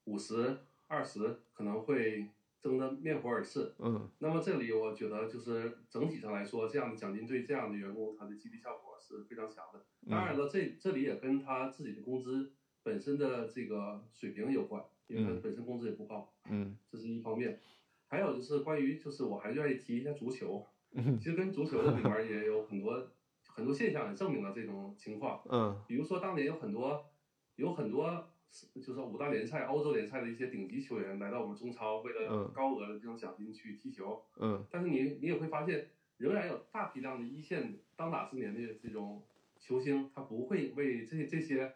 [SPEAKER 2] 五十、二十可能会争得面红耳赤。
[SPEAKER 1] 嗯
[SPEAKER 2] 那么这里我觉得就是整体上来说，这样的奖金对这样的员工他的激励效果是非常强的。当然了，这这里也跟他自己的工资本身的这个水平有关，因为他
[SPEAKER 1] 嗯
[SPEAKER 2] 本身工资也不高，
[SPEAKER 1] 嗯 [LAUGHS]
[SPEAKER 2] 这是一方面。还有就是关于，就是我还愿意提一下足球，
[SPEAKER 1] 嗯
[SPEAKER 2] 其实跟足球的里边也有很多很多现象也证明了这种情况。
[SPEAKER 1] 嗯
[SPEAKER 2] 比如说当年有很多有很多就是说五大联赛、欧洲联赛的一些顶级球员来到我们中超，为了
[SPEAKER 1] 嗯
[SPEAKER 2] 高额的这种奖金去踢球。
[SPEAKER 1] 嗯。
[SPEAKER 2] 但是你你也会发现，仍然有大批量的一线当打之年的这种球星，他不会为这这些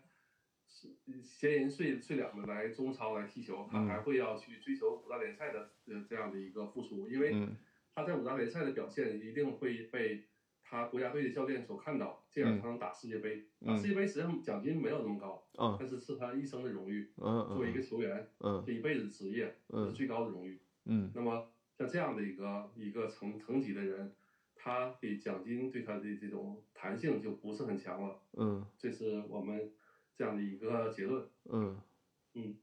[SPEAKER 2] 闲人碎碎两的来中超来踢球，他
[SPEAKER 1] 嗯。
[SPEAKER 2] 还会要去追求五大联赛的呃这样的一个付出，因为
[SPEAKER 1] 嗯。
[SPEAKER 2] 他在五大联赛的表现一定会被他国家队的教练所看到，这样他能打世界杯。打世界杯实际上奖金没有那么高，
[SPEAKER 1] 嗯
[SPEAKER 2] 但是是他一生的荣誉。
[SPEAKER 1] 嗯
[SPEAKER 2] 作为一个球员，
[SPEAKER 1] 嗯
[SPEAKER 2] 这一辈子职业这是
[SPEAKER 1] 嗯
[SPEAKER 2] 最高的荣誉。
[SPEAKER 1] 嗯
[SPEAKER 2] 那么像这样的一个一个层层级的人，他的奖金对他的这种弹性就不是很强了，
[SPEAKER 1] 嗯
[SPEAKER 2] 这是我们这样的一个结论。
[SPEAKER 1] 嗯
[SPEAKER 2] 嗯，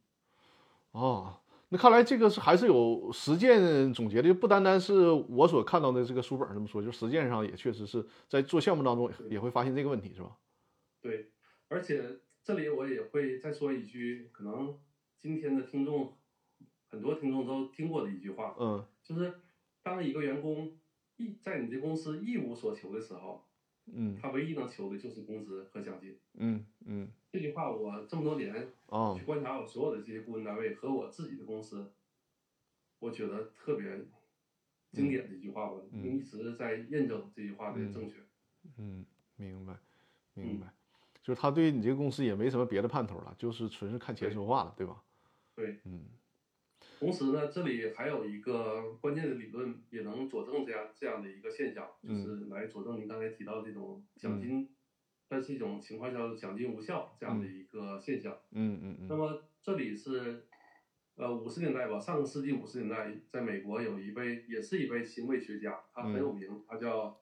[SPEAKER 1] 哦，那看来这个是还是有实践总结的，就不单单是我所看到的这个书本这么说，就实践上也确实是在做项目当中也会发现这个问题，是吧？
[SPEAKER 2] 对，而且这里我也会再说一句，可能今天的听众很多听众都听过的一句话，
[SPEAKER 1] 嗯
[SPEAKER 2] 就是当一个员工一在你这公司一无所求的时候，
[SPEAKER 1] 嗯。
[SPEAKER 2] 他唯一能求的就是工资和奖金。
[SPEAKER 1] 嗯嗯。
[SPEAKER 2] 这句话我这么多年
[SPEAKER 1] 啊
[SPEAKER 2] 去观察我所有的这些顾问单位和我自己的公司，我觉得特别经典的一句话吧，
[SPEAKER 1] 嗯。
[SPEAKER 2] 一直在验证这句话的正确。
[SPEAKER 1] 嗯，明白明白，就是他对你这个公司也没什么别的盼头了，就是纯是看钱说话了，对吧？
[SPEAKER 2] 对，
[SPEAKER 1] 嗯
[SPEAKER 2] 同时呢，这里还有一个关键的理论，也能佐证这样这样的一个现象，就是来佐证您刚才提到这种奖金，但是一种情况叫奖金无效这样的一个现象。
[SPEAKER 1] 嗯嗯嗯。
[SPEAKER 2] 那么这里是，呃，五十年代吧，上个世纪五十年代，在美国有一位，也是一位行为学家，他很有名，他叫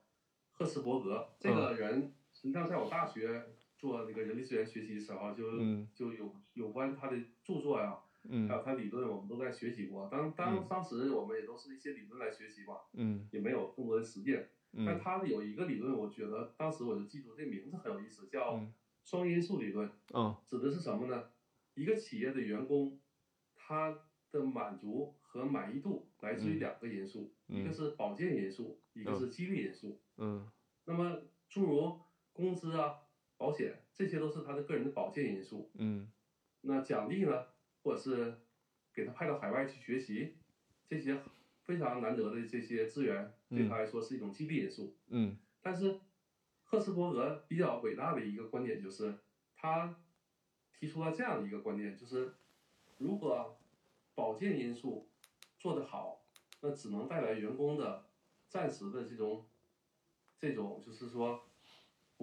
[SPEAKER 2] 赫斯伯格。这个人实际上在我大学做那个人力资源学习的时候，就、
[SPEAKER 1] 嗯。
[SPEAKER 2] 就有有关他的著作呀、
[SPEAKER 1] 嗯
[SPEAKER 2] 还有他理论，我们都在学习过。当当当时我们也都是一些理论来学习吧，
[SPEAKER 1] 嗯
[SPEAKER 2] 也没有更多的实践。但
[SPEAKER 1] 嗯
[SPEAKER 2] 他有一个理论，我觉得当时我就记住这名字很有意思，叫
[SPEAKER 1] 嗯
[SPEAKER 2] 双因素理论。
[SPEAKER 1] 嗯
[SPEAKER 2] 指的是什么呢？一个企业的员工，他的满足和满意度来自于
[SPEAKER 1] 嗯
[SPEAKER 2] 两个因素，
[SPEAKER 1] 嗯
[SPEAKER 2] 一个是保健因素，一个是激励因素。
[SPEAKER 1] 嗯
[SPEAKER 2] 那么诸如工资啊、保险，这些都是他的个人的保健因素。
[SPEAKER 1] 嗯
[SPEAKER 2] 那奖励呢，或者是给他派到海外去学习，这些非常难得的这些资源，对他来说是一种激励因素。
[SPEAKER 1] 嗯
[SPEAKER 2] 但是赫斯伯格比较伟大的一个观点就是，他提出了这样的一个观点，就是如果保健因素做得好，那只能带来员工的暂时的这种这种就是说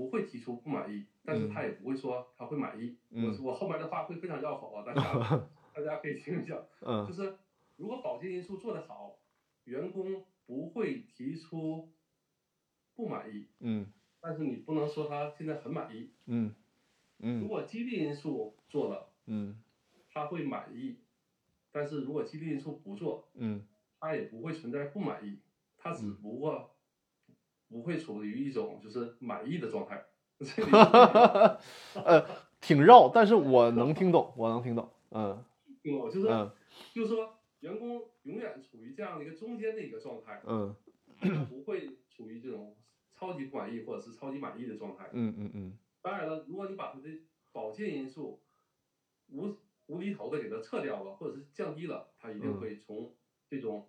[SPEAKER 2] 不会提出不满意，但是他也不会说他会满意。
[SPEAKER 1] 嗯。
[SPEAKER 2] 我我后面的话会非常绕口啊，[LAUGHS] 大家大家可以听一下。就
[SPEAKER 1] 嗯
[SPEAKER 2] 是如果保健因素做得好，员工不会提出不满意，
[SPEAKER 1] 嗯。
[SPEAKER 2] 但是你不能说他现在很满意。
[SPEAKER 1] 嗯。
[SPEAKER 2] 如
[SPEAKER 1] 嗯
[SPEAKER 2] 果激励因素做了，
[SPEAKER 1] 嗯。
[SPEAKER 2] 他会满意；但是如果激励因素不做，
[SPEAKER 1] 嗯。
[SPEAKER 2] 他也不会存在不满意，他只不过不会处于一种就是满意的状态。[LAUGHS]
[SPEAKER 1] 呃，挺绕，但是我能听懂，我能听懂。嗯
[SPEAKER 2] 听懂就是
[SPEAKER 1] 嗯
[SPEAKER 2] 就是说，员工永远处于这样的一个中间的一个状态，
[SPEAKER 1] 嗯
[SPEAKER 2] 不会处于这种超级不满意或者是超级满意的状态。
[SPEAKER 1] 嗯嗯嗯
[SPEAKER 2] 当然了，如果你把它的保健因素无无厘头的给它撤掉了，或者是降低了，它一定
[SPEAKER 1] 嗯
[SPEAKER 2] 会从这种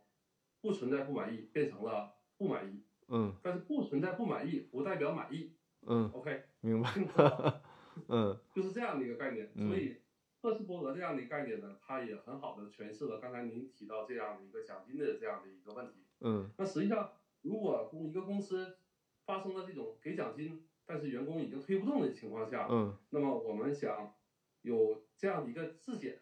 [SPEAKER 2] 不存在不满意变成了不满意。
[SPEAKER 1] 嗯
[SPEAKER 2] 但是不存在不满意不代表满意。
[SPEAKER 1] 嗯
[SPEAKER 2] ，OK，
[SPEAKER 1] 明白。[LAUGHS] 嗯
[SPEAKER 2] 就是这样的一个概念。
[SPEAKER 1] 嗯
[SPEAKER 2] 所以赫斯伯格这样的概念呢，它也很好的诠释了刚才您提到这样的一个奖金的这样的一个问题。
[SPEAKER 1] 嗯
[SPEAKER 2] 那实际上，如果公一个公司发生了这种给奖金，但是员工已经推不动的情况下，
[SPEAKER 1] 嗯
[SPEAKER 2] 那么我们想有这样的一个质检，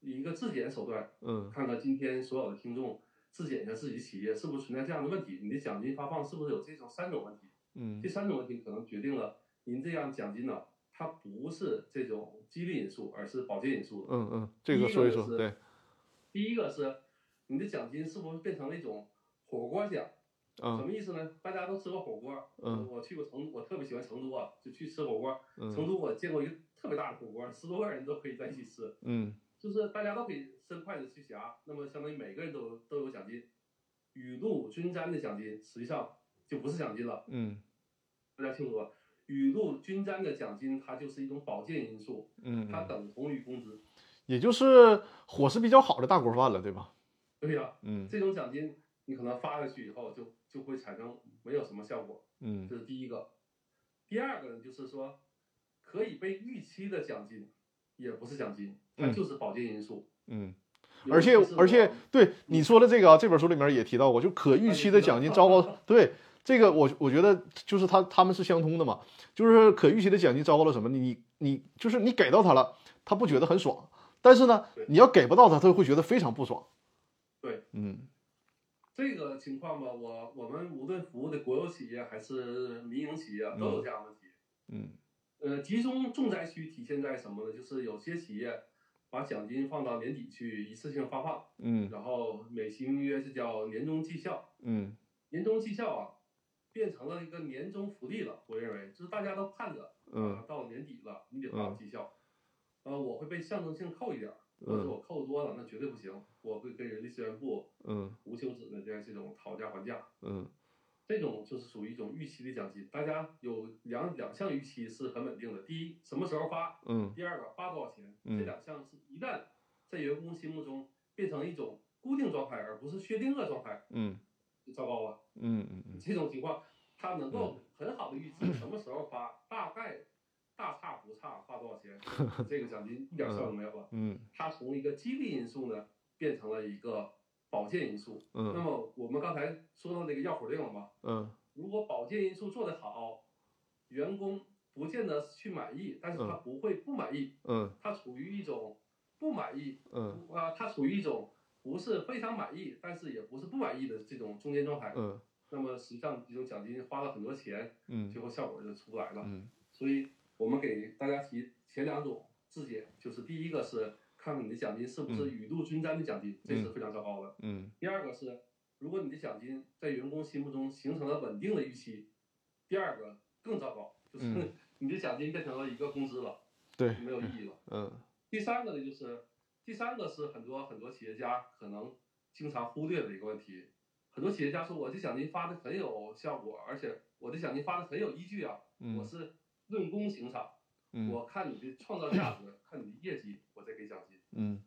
[SPEAKER 2] 一个质检手段，
[SPEAKER 1] 嗯
[SPEAKER 2] 看看今天所有的听众质检一下自己企业是不是存在这样的问题，你的奖金发放是不是有这种三种问题？
[SPEAKER 1] 嗯
[SPEAKER 2] 这三种问题可能决定了您这样奖金呢，它不是这种激励因素，而是保健因素。
[SPEAKER 1] 嗯嗯，这个说一说，对。
[SPEAKER 2] 第一个是你的奖金是不是变成了一种火锅奖？什么意思呢？大家都吃过火锅，嗯，我去过成，我特别喜欢成都啊，就去吃火锅。成都我见过一个特别大的火锅，十多个人都可以在一起吃。
[SPEAKER 1] 嗯，
[SPEAKER 2] 就是大家都可以伸筷子去夹，那么相当于每个人都都有奖金。雨露均沾的奖金实际上就不是奖金了。
[SPEAKER 1] 嗯，
[SPEAKER 2] 大家清楚吧？雨露均沾的奖金它就是一种保健因素。
[SPEAKER 1] 嗯，
[SPEAKER 2] 它等同于工资。
[SPEAKER 1] 也就是伙食比较好的大锅饭了，对吧？
[SPEAKER 2] 对呀。
[SPEAKER 1] 嗯，
[SPEAKER 2] 这种奖金你可能发下去以后就。就会产生没有什么效果，
[SPEAKER 1] 嗯，
[SPEAKER 2] 这是第一个。第二个呢，就是说可以被预期的奖金，也不是奖金，它就是保健因素，
[SPEAKER 1] 嗯。而且而且，对你说的这个啊，这本书里面也提到过，就可预期的奖金糟糕，对这个我我觉得就是他他们是相通的嘛，就是可预期的奖金糟糕了什么？你你就是你给到他了，他不觉得很爽，但是呢，你要给不到他，他会觉得非常不爽。
[SPEAKER 2] 对，
[SPEAKER 1] 嗯。
[SPEAKER 2] 这个情况吧，我我们无论服务的国有企业还是民营企业都有这样问题。
[SPEAKER 1] 嗯，
[SPEAKER 2] 呃，集中重灾区体现在什么呢？就是有些企业把奖金放到年底去一次性发放。
[SPEAKER 1] 嗯，
[SPEAKER 2] 然后美其名曰是叫年终绩效。
[SPEAKER 1] 嗯，
[SPEAKER 2] 年终绩效啊，变成了一个年终福利了。我认为，就是大家都盼着，
[SPEAKER 1] 嗯，
[SPEAKER 2] 到年底了，你得发绩效，呃，我会被象征性扣一点。或者我扣多了，那绝对不行。我会跟人力资源部，
[SPEAKER 1] 嗯，
[SPEAKER 2] 无休止的这样这种讨价还价，
[SPEAKER 1] 嗯，
[SPEAKER 2] 这种就是属于一种预期的奖金。大家有两两项预期是很稳定的：第一，什么时候发；
[SPEAKER 1] 嗯，
[SPEAKER 2] 第二个发多少钱。这两项是一旦在员工心目中变成一种固定状态，而不是薛定谔状态，
[SPEAKER 1] 嗯，
[SPEAKER 2] 就糟糕了。
[SPEAKER 1] 嗯嗯嗯，
[SPEAKER 2] 这种情况，他能够很好的预期什么时候发，大概。大差不差，发多少钱，这个奖金一点效用没有了。
[SPEAKER 1] 嗯，
[SPEAKER 2] 它从一个激励因素呢，变成了一个保健因素。
[SPEAKER 1] 嗯，
[SPEAKER 2] 那么我们刚才说到那个药口令了嘛？
[SPEAKER 1] 嗯，
[SPEAKER 2] 如果保健因素做得好，员工不见得去满意，但是他不会不满意。
[SPEAKER 1] 嗯，
[SPEAKER 2] 他处于一种不满意。
[SPEAKER 1] 嗯，
[SPEAKER 2] 啊，他处于一种不是非常满意，但是也不是不满意的这种中间状态。
[SPEAKER 1] 嗯，
[SPEAKER 2] 那么实际上这种奖金花了很多钱，
[SPEAKER 1] 嗯，
[SPEAKER 2] 最后效果就出不来了。
[SPEAKER 1] 嗯，
[SPEAKER 2] 所以。我们给大家提前两种质检，就是第一个是看看你的奖金是不是雨露均沾的奖金，这是非常糟糕的。
[SPEAKER 1] 嗯。
[SPEAKER 2] 第二个是，如果你的奖金在员工心目中形成了稳定的预期，第二个更糟糕，就是 [LAUGHS] 你的奖金变成了一个工资了，
[SPEAKER 1] 对，
[SPEAKER 2] 没有意义了。
[SPEAKER 1] 嗯。
[SPEAKER 2] 第三个呢，就是第三个是很多很多企业家可能经常忽略的一个问题。很多企业家说，我的奖金发的很有效果，而且我的奖金发的很有依据啊，我是。论功行赏，我看你的创造价值，看你的业绩，我再给奖金。
[SPEAKER 1] 嗯，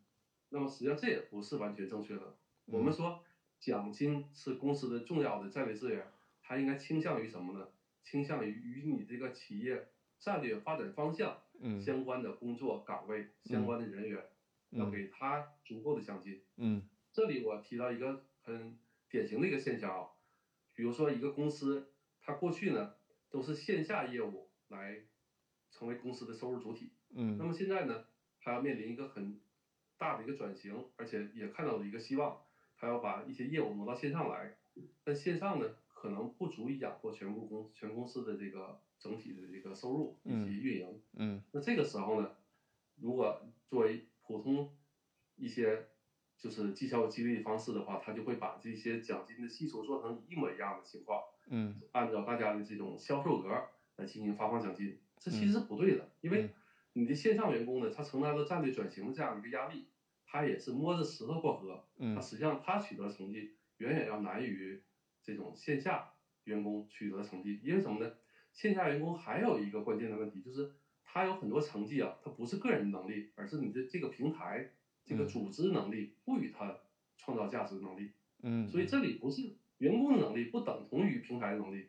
[SPEAKER 2] 那么实际上这也不是完全正确的。我们说奖金是公司的重要的战略资源，它应该倾向于什么呢？倾向于与你这个企业战略发展方向相关的工作岗位、相关的人员，要给他足够的奖金。
[SPEAKER 1] 嗯，
[SPEAKER 2] 这里我提到一个很典型的一个现象啊，比如说一个公司，它过去呢都是线下业务。来成为公司的收入主体，
[SPEAKER 1] 嗯，
[SPEAKER 2] 那么现在呢，还要面临一个很大的一个转型，而且也看到了一个希望，他要把一些业务挪到线上来，但线上呢，可能不足以养活全部公全公司的这个整体的这个收入以及运营，
[SPEAKER 1] 嗯，
[SPEAKER 2] 那这个时候呢，如果作为普通一些就是绩效激励方式的话，他就会把这些奖金的系数做成一模一样的情况，
[SPEAKER 1] 嗯，
[SPEAKER 2] 按照大家的这种销售额。来进行发放奖金，这其实是不对的，因为你的线上员工呢，他承担了战略转型的这样一个压力，他也是摸着石头过河，他实际上他取得成绩远远要难于这种线下员工取得成绩，因为什么呢？线下员工还有一个关键的问题，就是他有很多成绩啊，他不是个人能力，而是你的这个平台、这个组织能力赋予他创造价值的能力，
[SPEAKER 1] 嗯，
[SPEAKER 2] 所以这里不是员工的能力不等同于平台的能力，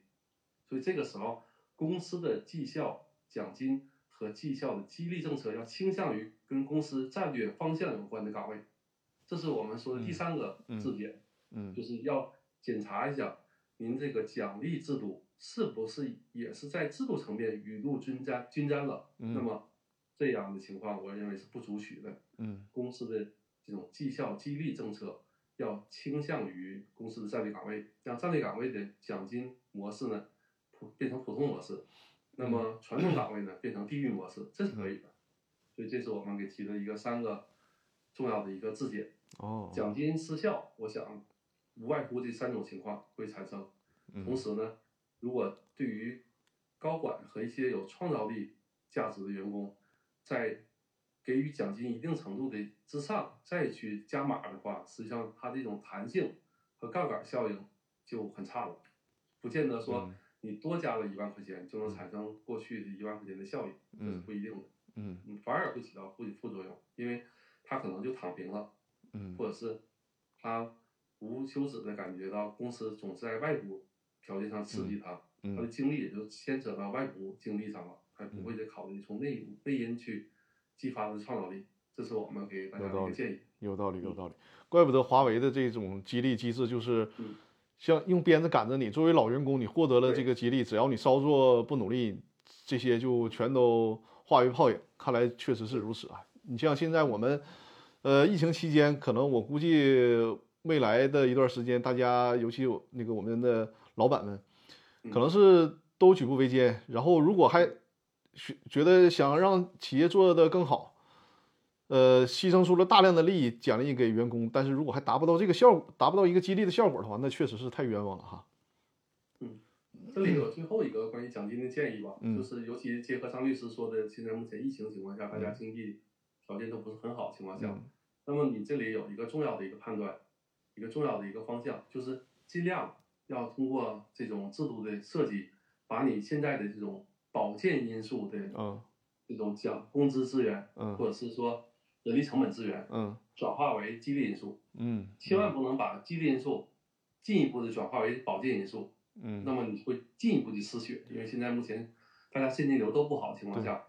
[SPEAKER 2] 所以这个时候。公司的绩效奖金和绩效的激励政策要倾向于跟公司战略方向有关的岗位，这是我们说的第三个质检，
[SPEAKER 1] 嗯，
[SPEAKER 2] 就是要检查一下您这个奖励制度是不是也是在制度层面雨露均沾均沾了，那么这样的情况我认为是不足取的，
[SPEAKER 1] 嗯，
[SPEAKER 2] 公司的这种绩效激励政策要倾向于公司的战略岗位，让战略岗位的奖金模式呢。普变成普通模式，那么传统岗位呢变成地域模式，这是可以的。所以这是我们给提的一个三个重要的一个质检。
[SPEAKER 1] 哦，
[SPEAKER 2] 奖金失效，我想无外乎这三种情况会产生。同时呢，如果对于高管和一些有创造力价值的员工，在给予奖金一定程度的之上再去加码的话，实际上它这种弹性和杠杆效应就很差了，不见得说你多加了一万块钱就能产生过去的一万块钱的效益，这是不一定的。
[SPEAKER 1] 嗯，
[SPEAKER 2] 反而会起到负副作用，因为他可能就躺平了，
[SPEAKER 1] 嗯，
[SPEAKER 2] 或者是他无休止的感觉到公司总是在外部条件上刺激他，他的精力也就牵扯到外部精力上了，他不会再考虑从内内因去激发的创造力，这是我们给大家的一个建议。
[SPEAKER 1] 有道理，有道理，怪不得华为的这种激励机制就是像用鞭子赶着你，作为老员工，你获得了这个激励，只要你稍作不努力，这些就全都。化为泡影，看来确实是如此啊！你像现在我们，呃，疫情期间，可能我估计未来的一段时间，大家尤其那个我们的老板们，可能是都举步维艰。然后，如果还觉觉得想让企业做得更好，呃，牺牲出了大量的利益奖励给员工，但是如果还达不到这个效果，达不到一个激励的效果的话，那确实是太冤枉了哈。
[SPEAKER 2] 嗯这里有最后一个关于奖金的建议吧，就是尤其结合张律师说的，现在目前疫情情况下，大家经济条件都不是很好情况下，那么你这里有一个重要的一个判断，一个重要的一个方向，就是尽量要通过这种制度的设计，把你现在的这种保健因素的这种奖工资资源，或者是说人力成本资源，嗯转化为激励因素，嗯千万不能把激励因素进一步的转化为保健因素。
[SPEAKER 1] 嗯，
[SPEAKER 2] 那么你会进一步的失血，因为现在目前大家现金流都不好的情况下，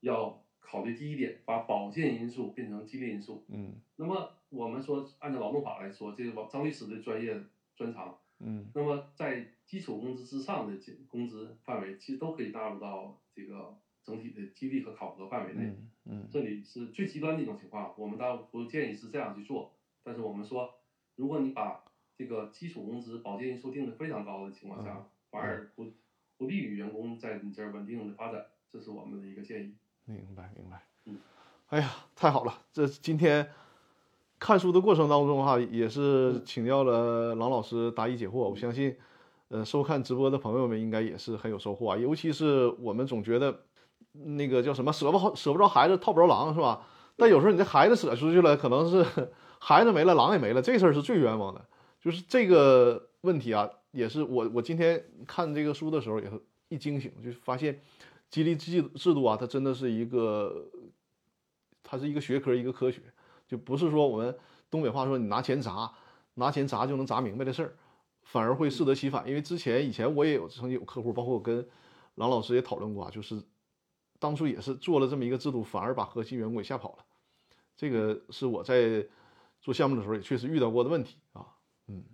[SPEAKER 2] 要考虑第一点，把保健因素变成激励因素。
[SPEAKER 1] 嗯，
[SPEAKER 2] 那么我们说按照劳动法来说，这个张律师的专业专长，
[SPEAKER 1] 嗯，
[SPEAKER 2] 那么在基础工资之上的工资范围，其实都可以纳入到这个整体的激励和考核范围内。
[SPEAKER 1] 嗯，
[SPEAKER 2] 这里是最极端的一种情况，我们倒不建议是这样去做，但是我们说，如果你把这个基础工资保健因素定的非常高的情况下，反而不不利于员工在你这儿稳定的发展，这是我们的一个建议。
[SPEAKER 1] 明白，明白。
[SPEAKER 2] 嗯，
[SPEAKER 1] 哎呀，太好了！这今天看书的过程当中哈，也是请教了郎老师答疑解惑。我相信，呃，收看直播的朋友们应该也是很有收获啊。尤其是我们总觉得那个叫什么舍不好舍不着孩子套不着狼是吧？但有时候你这孩子舍出去了，可能是 [LAUGHS] 孩子没了，狼也没了，这事儿是最冤枉的。就是这个问题啊，也是我我今天看这个书的时候，也是一惊醒，就发现激励制制度啊，它真的是一个，它是一个学科，一个科学，就不是说我们东北话说你拿钱砸，拿钱砸就能砸明白的事儿，反而会适得其反。因为之前以前我也有曾经有客户，包括我跟郎老师也讨论过啊，就是当初也是做了这么一个制度，反而把核心员工给吓跑了。这个是我在做项目的时候也确实遇到过的问题啊。嗯，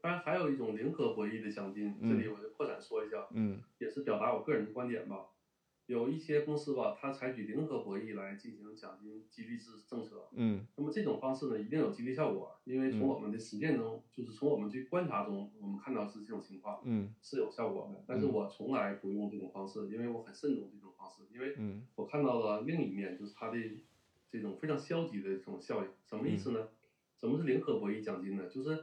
[SPEAKER 2] 当然还有一种零和博弈的奖金，这里我就扩展说一下，
[SPEAKER 1] 嗯，
[SPEAKER 2] 也是表达我个人的观点吧。有一些公司吧，它采取零和博弈来进行奖金激励制政策，
[SPEAKER 1] 嗯，
[SPEAKER 2] 那么这种方式呢，一定有激励效果，因为从我们的实践中，就是从我们去观察中，我们看到是这种情况，
[SPEAKER 1] 嗯，
[SPEAKER 2] 是有效果的。但是我从来不用这种方式，因为我很慎重这种方式，因为我看到了另一面，就是它的这种非常消极的这种效应。什么意思呢？什么是零和博弈奖金呢？就是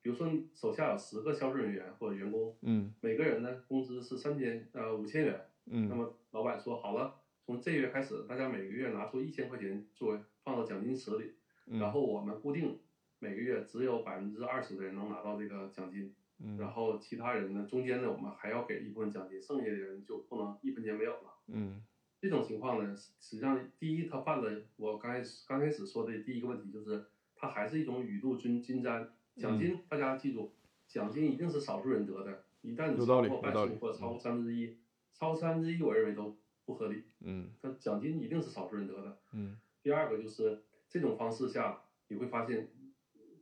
[SPEAKER 2] 比如说你手下有十个销售人员或者员工，
[SPEAKER 1] 嗯，
[SPEAKER 2] 每个人呢工资是三千呃五千元，
[SPEAKER 1] 嗯，
[SPEAKER 2] 那么老板说好了，从这月开始，大家每个月拿出一千块钱作为放到奖金池里，然后我们固定每个月只有百分之二十的人能拿到这个奖金，
[SPEAKER 1] 嗯，
[SPEAKER 2] 然后其他人呢中间呢我们还要给一部分奖金，剩下的人就不能一分钱没有了，
[SPEAKER 1] 嗯，
[SPEAKER 2] 这种情况呢，实际上第一他犯了我刚开始刚开始说的第一个问题就是。他还是一种雨露均均沾，奖金大家记住，奖金一定是少数人得的，一旦你超过半数或超过三分之一，超三分之一我认为都不合理。
[SPEAKER 1] 嗯，
[SPEAKER 2] 它奖金一定是少数人得的。
[SPEAKER 1] 嗯。
[SPEAKER 2] 第二个就是这种方式下，你会发现，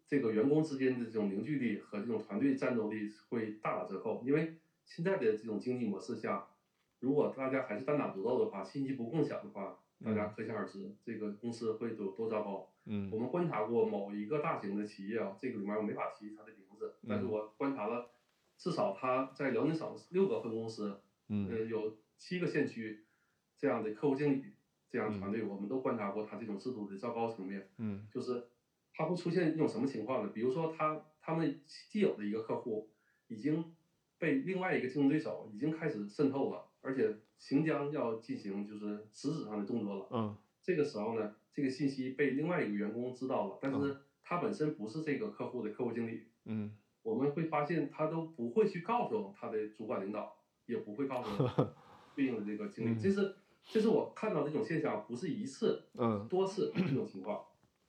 [SPEAKER 2] 这个员工之间的这种凝聚力和这种团队战斗力会大打折扣。因为现在的这种经济模式下，如果大家还是单打独斗的话，信息不共享的话，大家可想而知，这个公司会有多糟糕。
[SPEAKER 1] 嗯，
[SPEAKER 2] 我们观察过某一个大型的企业啊，这个里面我没法提它的名字，但是我观察了，至少它在辽宁省六个分公司
[SPEAKER 1] 嗯
[SPEAKER 2] 呃，有七个县区这样的客户经理这样的团队，我们都观察过他这种制度的糟糕层面。
[SPEAKER 1] 嗯
[SPEAKER 2] 就是他会出现一种什么情况呢？比如说他他们既有的一个客户已经被另外一个竞争对手已经开始渗透了，而且行将要进行就是实质上的动作了。
[SPEAKER 1] 嗯
[SPEAKER 2] 这个时候呢，这个信息被另外一个员工知道了，但
[SPEAKER 1] 嗯
[SPEAKER 2] 是他本身不是这个客户的客户经理，
[SPEAKER 1] 嗯
[SPEAKER 2] 我们会发现他都不会去告诉他的主管领导，也不会告诉 [LAUGHS] 对应的这个经理。
[SPEAKER 1] 嗯
[SPEAKER 2] 这是这是我看到这种现象，不是一次，
[SPEAKER 1] 嗯
[SPEAKER 2] 多次这种情况。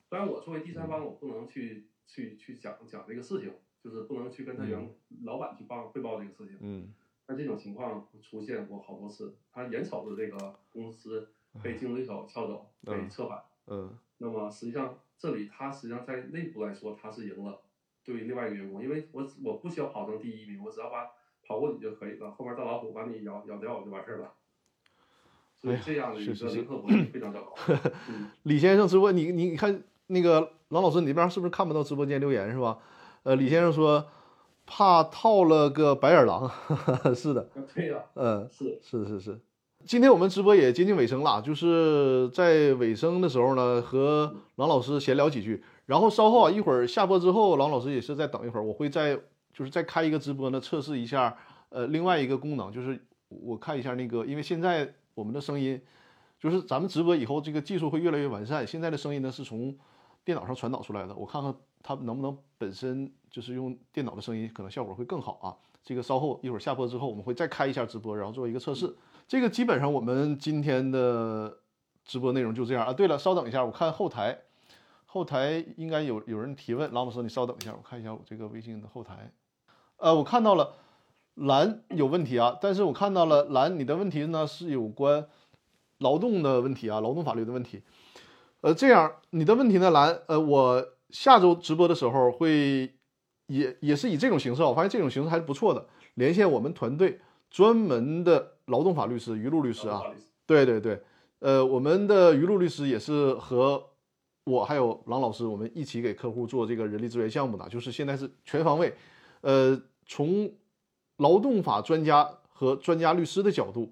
[SPEAKER 2] 当然，我作为第三方，我不能去去去讲讲这个事情，就是不能去跟他原、老板去报汇报这个事情。
[SPEAKER 1] 嗯
[SPEAKER 2] 但这种情况出现过好多次，他眼瞅着这个公司被竞争对手撬走、
[SPEAKER 1] 嗯
[SPEAKER 2] 被策反，
[SPEAKER 1] 嗯
[SPEAKER 2] 那么实际上这里他实际上在内部来说他是赢了，对于另外一个员工，因为我我不需要跑成第一名，我只要把跑过你就可以了，后面大老虎把你咬咬掉就完事儿了。所以这样的一个零和博弈非常糟糕。[LAUGHS] 嗯
[SPEAKER 1] 李先生直播，你你看那个郎老师，你那边是不是看不到直播间留言是吧？呃，李先生说怕套了个白眼狼，[LAUGHS] 是的，
[SPEAKER 2] 对呀、
[SPEAKER 1] 嗯，
[SPEAKER 2] 是
[SPEAKER 1] 是是是。今天我们直播也接近尾声了，就是在尾声的时候呢，和郎老师闲聊几句，然后稍后啊一会儿下播之后，郎老师也是再等一会儿，我会再就是再开一个直播呢，测试一下呃另外一个功能，就是我看一下那个，因为现在我们的声音就是咱们直播以后这个技术会越来越完善，现在的声音呢是从电脑上传导出来的，我看看它能不能本身就是用电脑的声音，可能效果会更好啊。这个稍后一会儿下播之后，我们会再开一下直播，然后做一个测试。这个基本上我们今天的直播内容就这样啊。对了，稍等一下，我看后台，后台应该有有人提问，郎老师你稍等一下，我看一下我这个微信的后台。呃，我看到了蓝有问题啊，但是我看到了蓝你的问题呢是有关劳动的问题啊，劳动法律的问题。呃，这样你的问题呢，蓝，呃，我下周直播的时候会也也是以这种形式啊，我发现这种形式还是不错的，连线我们团队专门的劳动法律师于露律师啊，对对对，呃，我们的于露律师也是和我还有郎老师，我们一起给客户做这个人力资源项目的，就是现在是全方位，呃，从劳动法专家和专家律师的角度，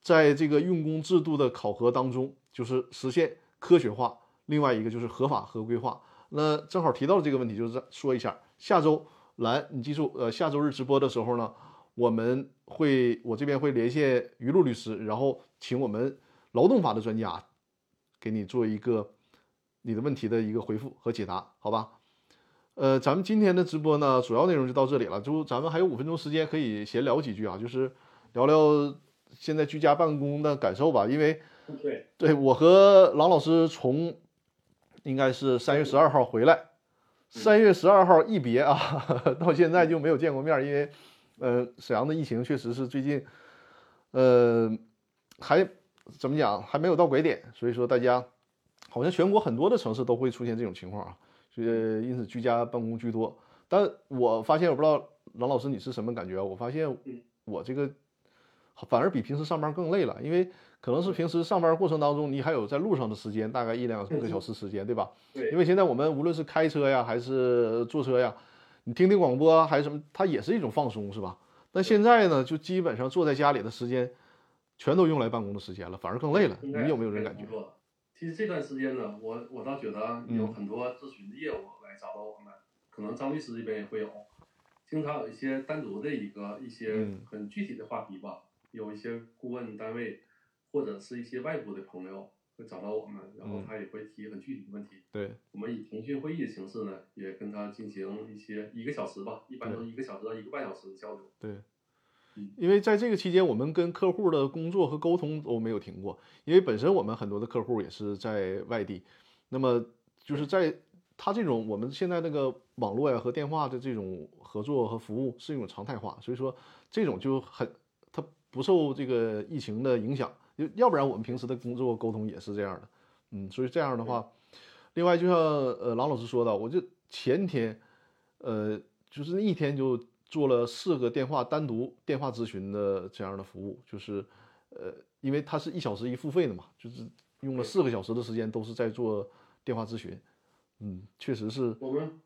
[SPEAKER 1] 在这个用工制度的考核当中，就是实现科学化，另外一个就是合法合规化。那正好提到了这个问题，就是说一下，下周来，你记住，呃，下周日直播的时候呢，我们会我这边会连线于路律师，然后请我们劳动法的专家给你做一个你的问题的一个回复和解答，好吧？呃，咱们今天的直播呢，主要内容就到这里了，就咱们还有五分钟时间可以闲聊几句啊，就是聊聊现在居家办公的感受吧，因为
[SPEAKER 2] 对，
[SPEAKER 1] 对我和郎老师从应该是三月十二号回来，三月十二号一别啊，[LAUGHS] 到现在就没有见过面，因为呃沈阳的疫情确实是最近呃还怎么讲还没有到拐点，所以说大家好像全国很多的城市都会出现这种情况啊，所以因此居家办公居多。但我发现我不知道郎老师你是什么感觉啊？我发现我这个反而比平时上班更累了，因为可能是平时上班过程当中，你还有在路上的时间，大概一两个小时时间，对吧？
[SPEAKER 2] 对
[SPEAKER 1] 因为现在我们无论是开车呀，还是坐车呀，你听听广播啊还是什么，它也是一种放松，是吧？但现在呢，就基本上坐在家里的时间，全都用来办公的时间了，反而更累了。你有没有这种感觉
[SPEAKER 2] 其实这段时间呢，我我倒觉得有很多咨询的业务来找到我们，可能张律师这边也会有，经常有一些单独的一个一些
[SPEAKER 1] 嗯。
[SPEAKER 2] 很具体的话题吧，有一些顾问单位或者是一些外部的朋友会找到我们，然后
[SPEAKER 1] 嗯。
[SPEAKER 2] 他也会提很具体的问题。
[SPEAKER 1] 对，
[SPEAKER 2] 我们以腾讯会议的形式呢，也跟他进行一些一个小时吧，一般都是一个小时到一个半小时的交流。
[SPEAKER 1] 对。
[SPEAKER 2] 嗯，
[SPEAKER 1] 因为在这个期间，我们跟客户的工作和沟通都没有停过，因为本身我们很多的客户也是在外地，那么就是在他这种我们现在那个网络呀和电话的这种合作和服务是一种常态化，所以说这种就很它不受这个疫情的影响，要要不然我们平时的工作沟通也是这样的，嗯，所以这样的话，另外就像呃郎老师说的，我就前天呃就是那一天就做了四个电话单独电话咨询的这样的服务，就是呃因为它是一小时一付费的嘛，就是用了四个小时的时间都是在做电话咨询，嗯，确实是，
[SPEAKER 2] 我们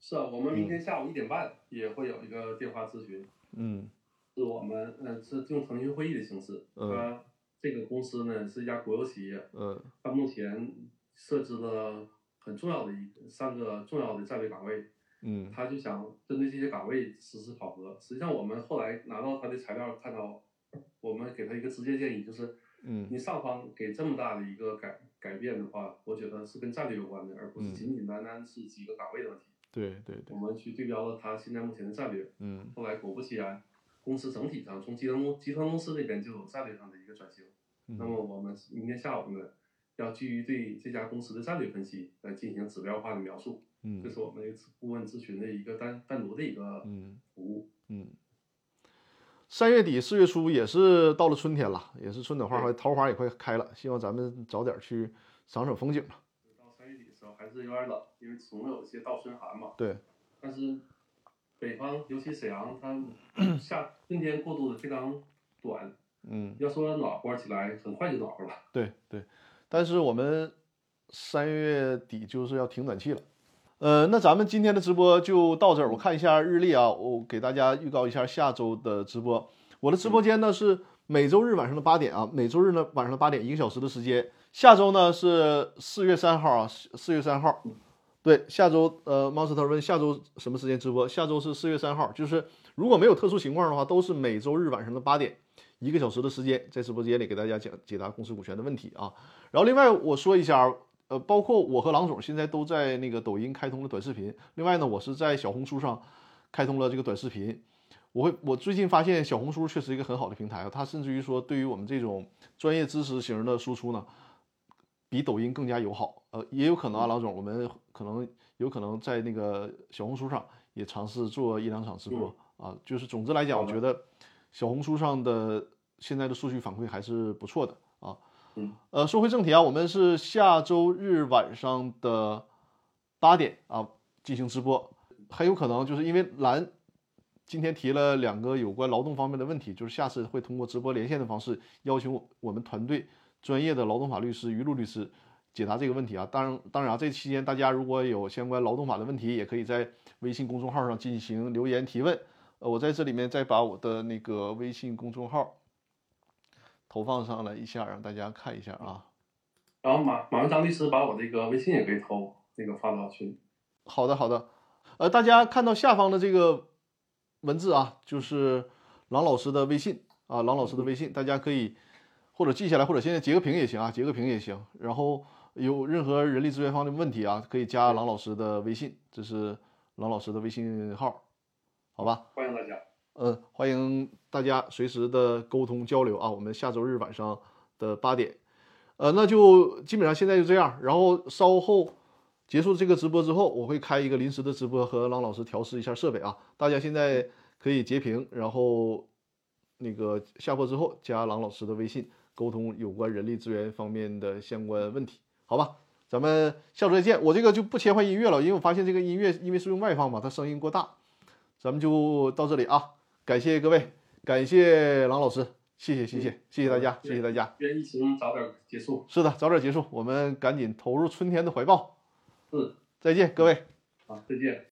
[SPEAKER 2] 是啊，我们明天下午一点半也会有一个电话咨询。
[SPEAKER 1] 嗯
[SPEAKER 2] 是我们呃是用腾讯会议的形式，
[SPEAKER 1] 嗯。
[SPEAKER 2] 它这个公司呢是一家国有企业，
[SPEAKER 1] 嗯。
[SPEAKER 2] 它目前设置了很重要的一三个重要的战略岗位，
[SPEAKER 1] 嗯
[SPEAKER 2] 他就想针对这些岗位实施考核。实际上，我们后来拿到他的材料，看到我们给他一个直接建议，就是
[SPEAKER 1] 嗯
[SPEAKER 2] 你上方给这么大的一个改改变的话，我觉得是跟战略有关的，而不是
[SPEAKER 1] 嗯
[SPEAKER 2] 仅仅单单是几个岗位的问题。
[SPEAKER 1] 对对对
[SPEAKER 2] 我，们去对标了他现在目前的战略，
[SPEAKER 1] 嗯
[SPEAKER 2] 后来果不其然，公司整体上从集团公集团公司这边就有战略上的一个转型。那么
[SPEAKER 1] 嗯
[SPEAKER 2] 我们明天下午呢，要基于对这家公司的战略分析来进行指标化的描述，这
[SPEAKER 1] 嗯
[SPEAKER 2] 是我们顾问咨询的一个单单独的一个
[SPEAKER 1] 嗯
[SPEAKER 2] 服务。
[SPEAKER 1] 嗯。三月底四月初也是到了春天了，也是春暖花开，桃花也快开了，希望咱们早点去赏赏风景吧。
[SPEAKER 2] 到三月底的时候还是有点冷，因为总有一些倒春寒嘛。
[SPEAKER 1] 对，
[SPEAKER 2] 但是北方，尤其沈阳，它 [CLEARS THROAT] 夏春天过渡的非常短。
[SPEAKER 1] 嗯，
[SPEAKER 2] 要说暖和起来，很快就暖和了。
[SPEAKER 1] 对对，但是我们三月底就是要停暖气了。呃，那咱们今天的直播就到这儿。我看一下日历啊，我给大家预告一下下周的直播。我的直播间呢是每周日晚上的八点啊，每周日呢晚上的八点，一个小时的时间。下周呢是四月三号啊，四月三号。对，下周呃，猫石头问下周什么时间直播？下周是四月三号，就是如果没有特殊情况的话，都是每周日晚上的八点，一个小时的时间，在直播间里给大家讲解答公司股权的问题啊。然后另外我说一下，呃，包括我和郎总现在都在那个抖音开通了短视频，另外呢，我是在小红书上开通了这个短视频。我会，我最近发现小红书确实一个很好的平台啊，它甚至于说对于我们这种专业知识型的输出呢，比抖音更加友好。呃，也有可能啊，郎总，我们可能有可能在那个小红书上也尝试做一两场直播啊。就是总之来讲，我觉得小红书上的现在的数据反馈还是不错的啊。呃，说回正题啊，我们是下周日晚上的八点啊进行直播，很有可能就是因为蓝今天提了两个有关劳动方面的问题，就是下次会通过直播连线的方式邀请我我们团队专业的劳动法律师于露律师解答这个问题啊。当然，当然啊，这期间大家如果有相关劳动法的问题，也可以在微信公众号上进行留言提问。呃，我在这里面再把我的那个微信公众号投放上来一下，让大家看一下啊。
[SPEAKER 2] 然后马马上张律师把我这个微信也可以投那个发到群。
[SPEAKER 1] 好的，好的。呃，大家看到下方的这个文字啊，就是郎老师的微信啊，郎老师的微信，大家可以或者记下来，或者现在截个屏也行啊，截个屏也行。然后有任何人力资源方面的问题啊，可以加郎老师的微信，这是郎老师的微信号，好吧？
[SPEAKER 2] 欢迎大家。
[SPEAKER 1] 嗯，欢迎大家随时的沟通交流啊。我们下周日晚上的八点，呃，那就基本上现在就这样。然后稍后结束这个直播之后，我会开一个临时的直播和郎老师调试一下设备啊。大家现在可以截屏，然后那个下播之后加郎老师的微信沟通有关人力资源方面的相关问题，好吧？咱们下周再见。我这个就不切换音乐了，因为我发现这个音乐因为是用外放嘛，它声音过大。咱们就到这里啊。感谢各位，感谢郎老师，谢谢谢谢谢谢大家，谢谢大家。
[SPEAKER 2] 愿疫情早点结束。
[SPEAKER 1] 是的，早点结束，我们赶紧投入春天的怀抱。
[SPEAKER 2] 是，
[SPEAKER 1] 再见，各位。
[SPEAKER 2] 好，再见。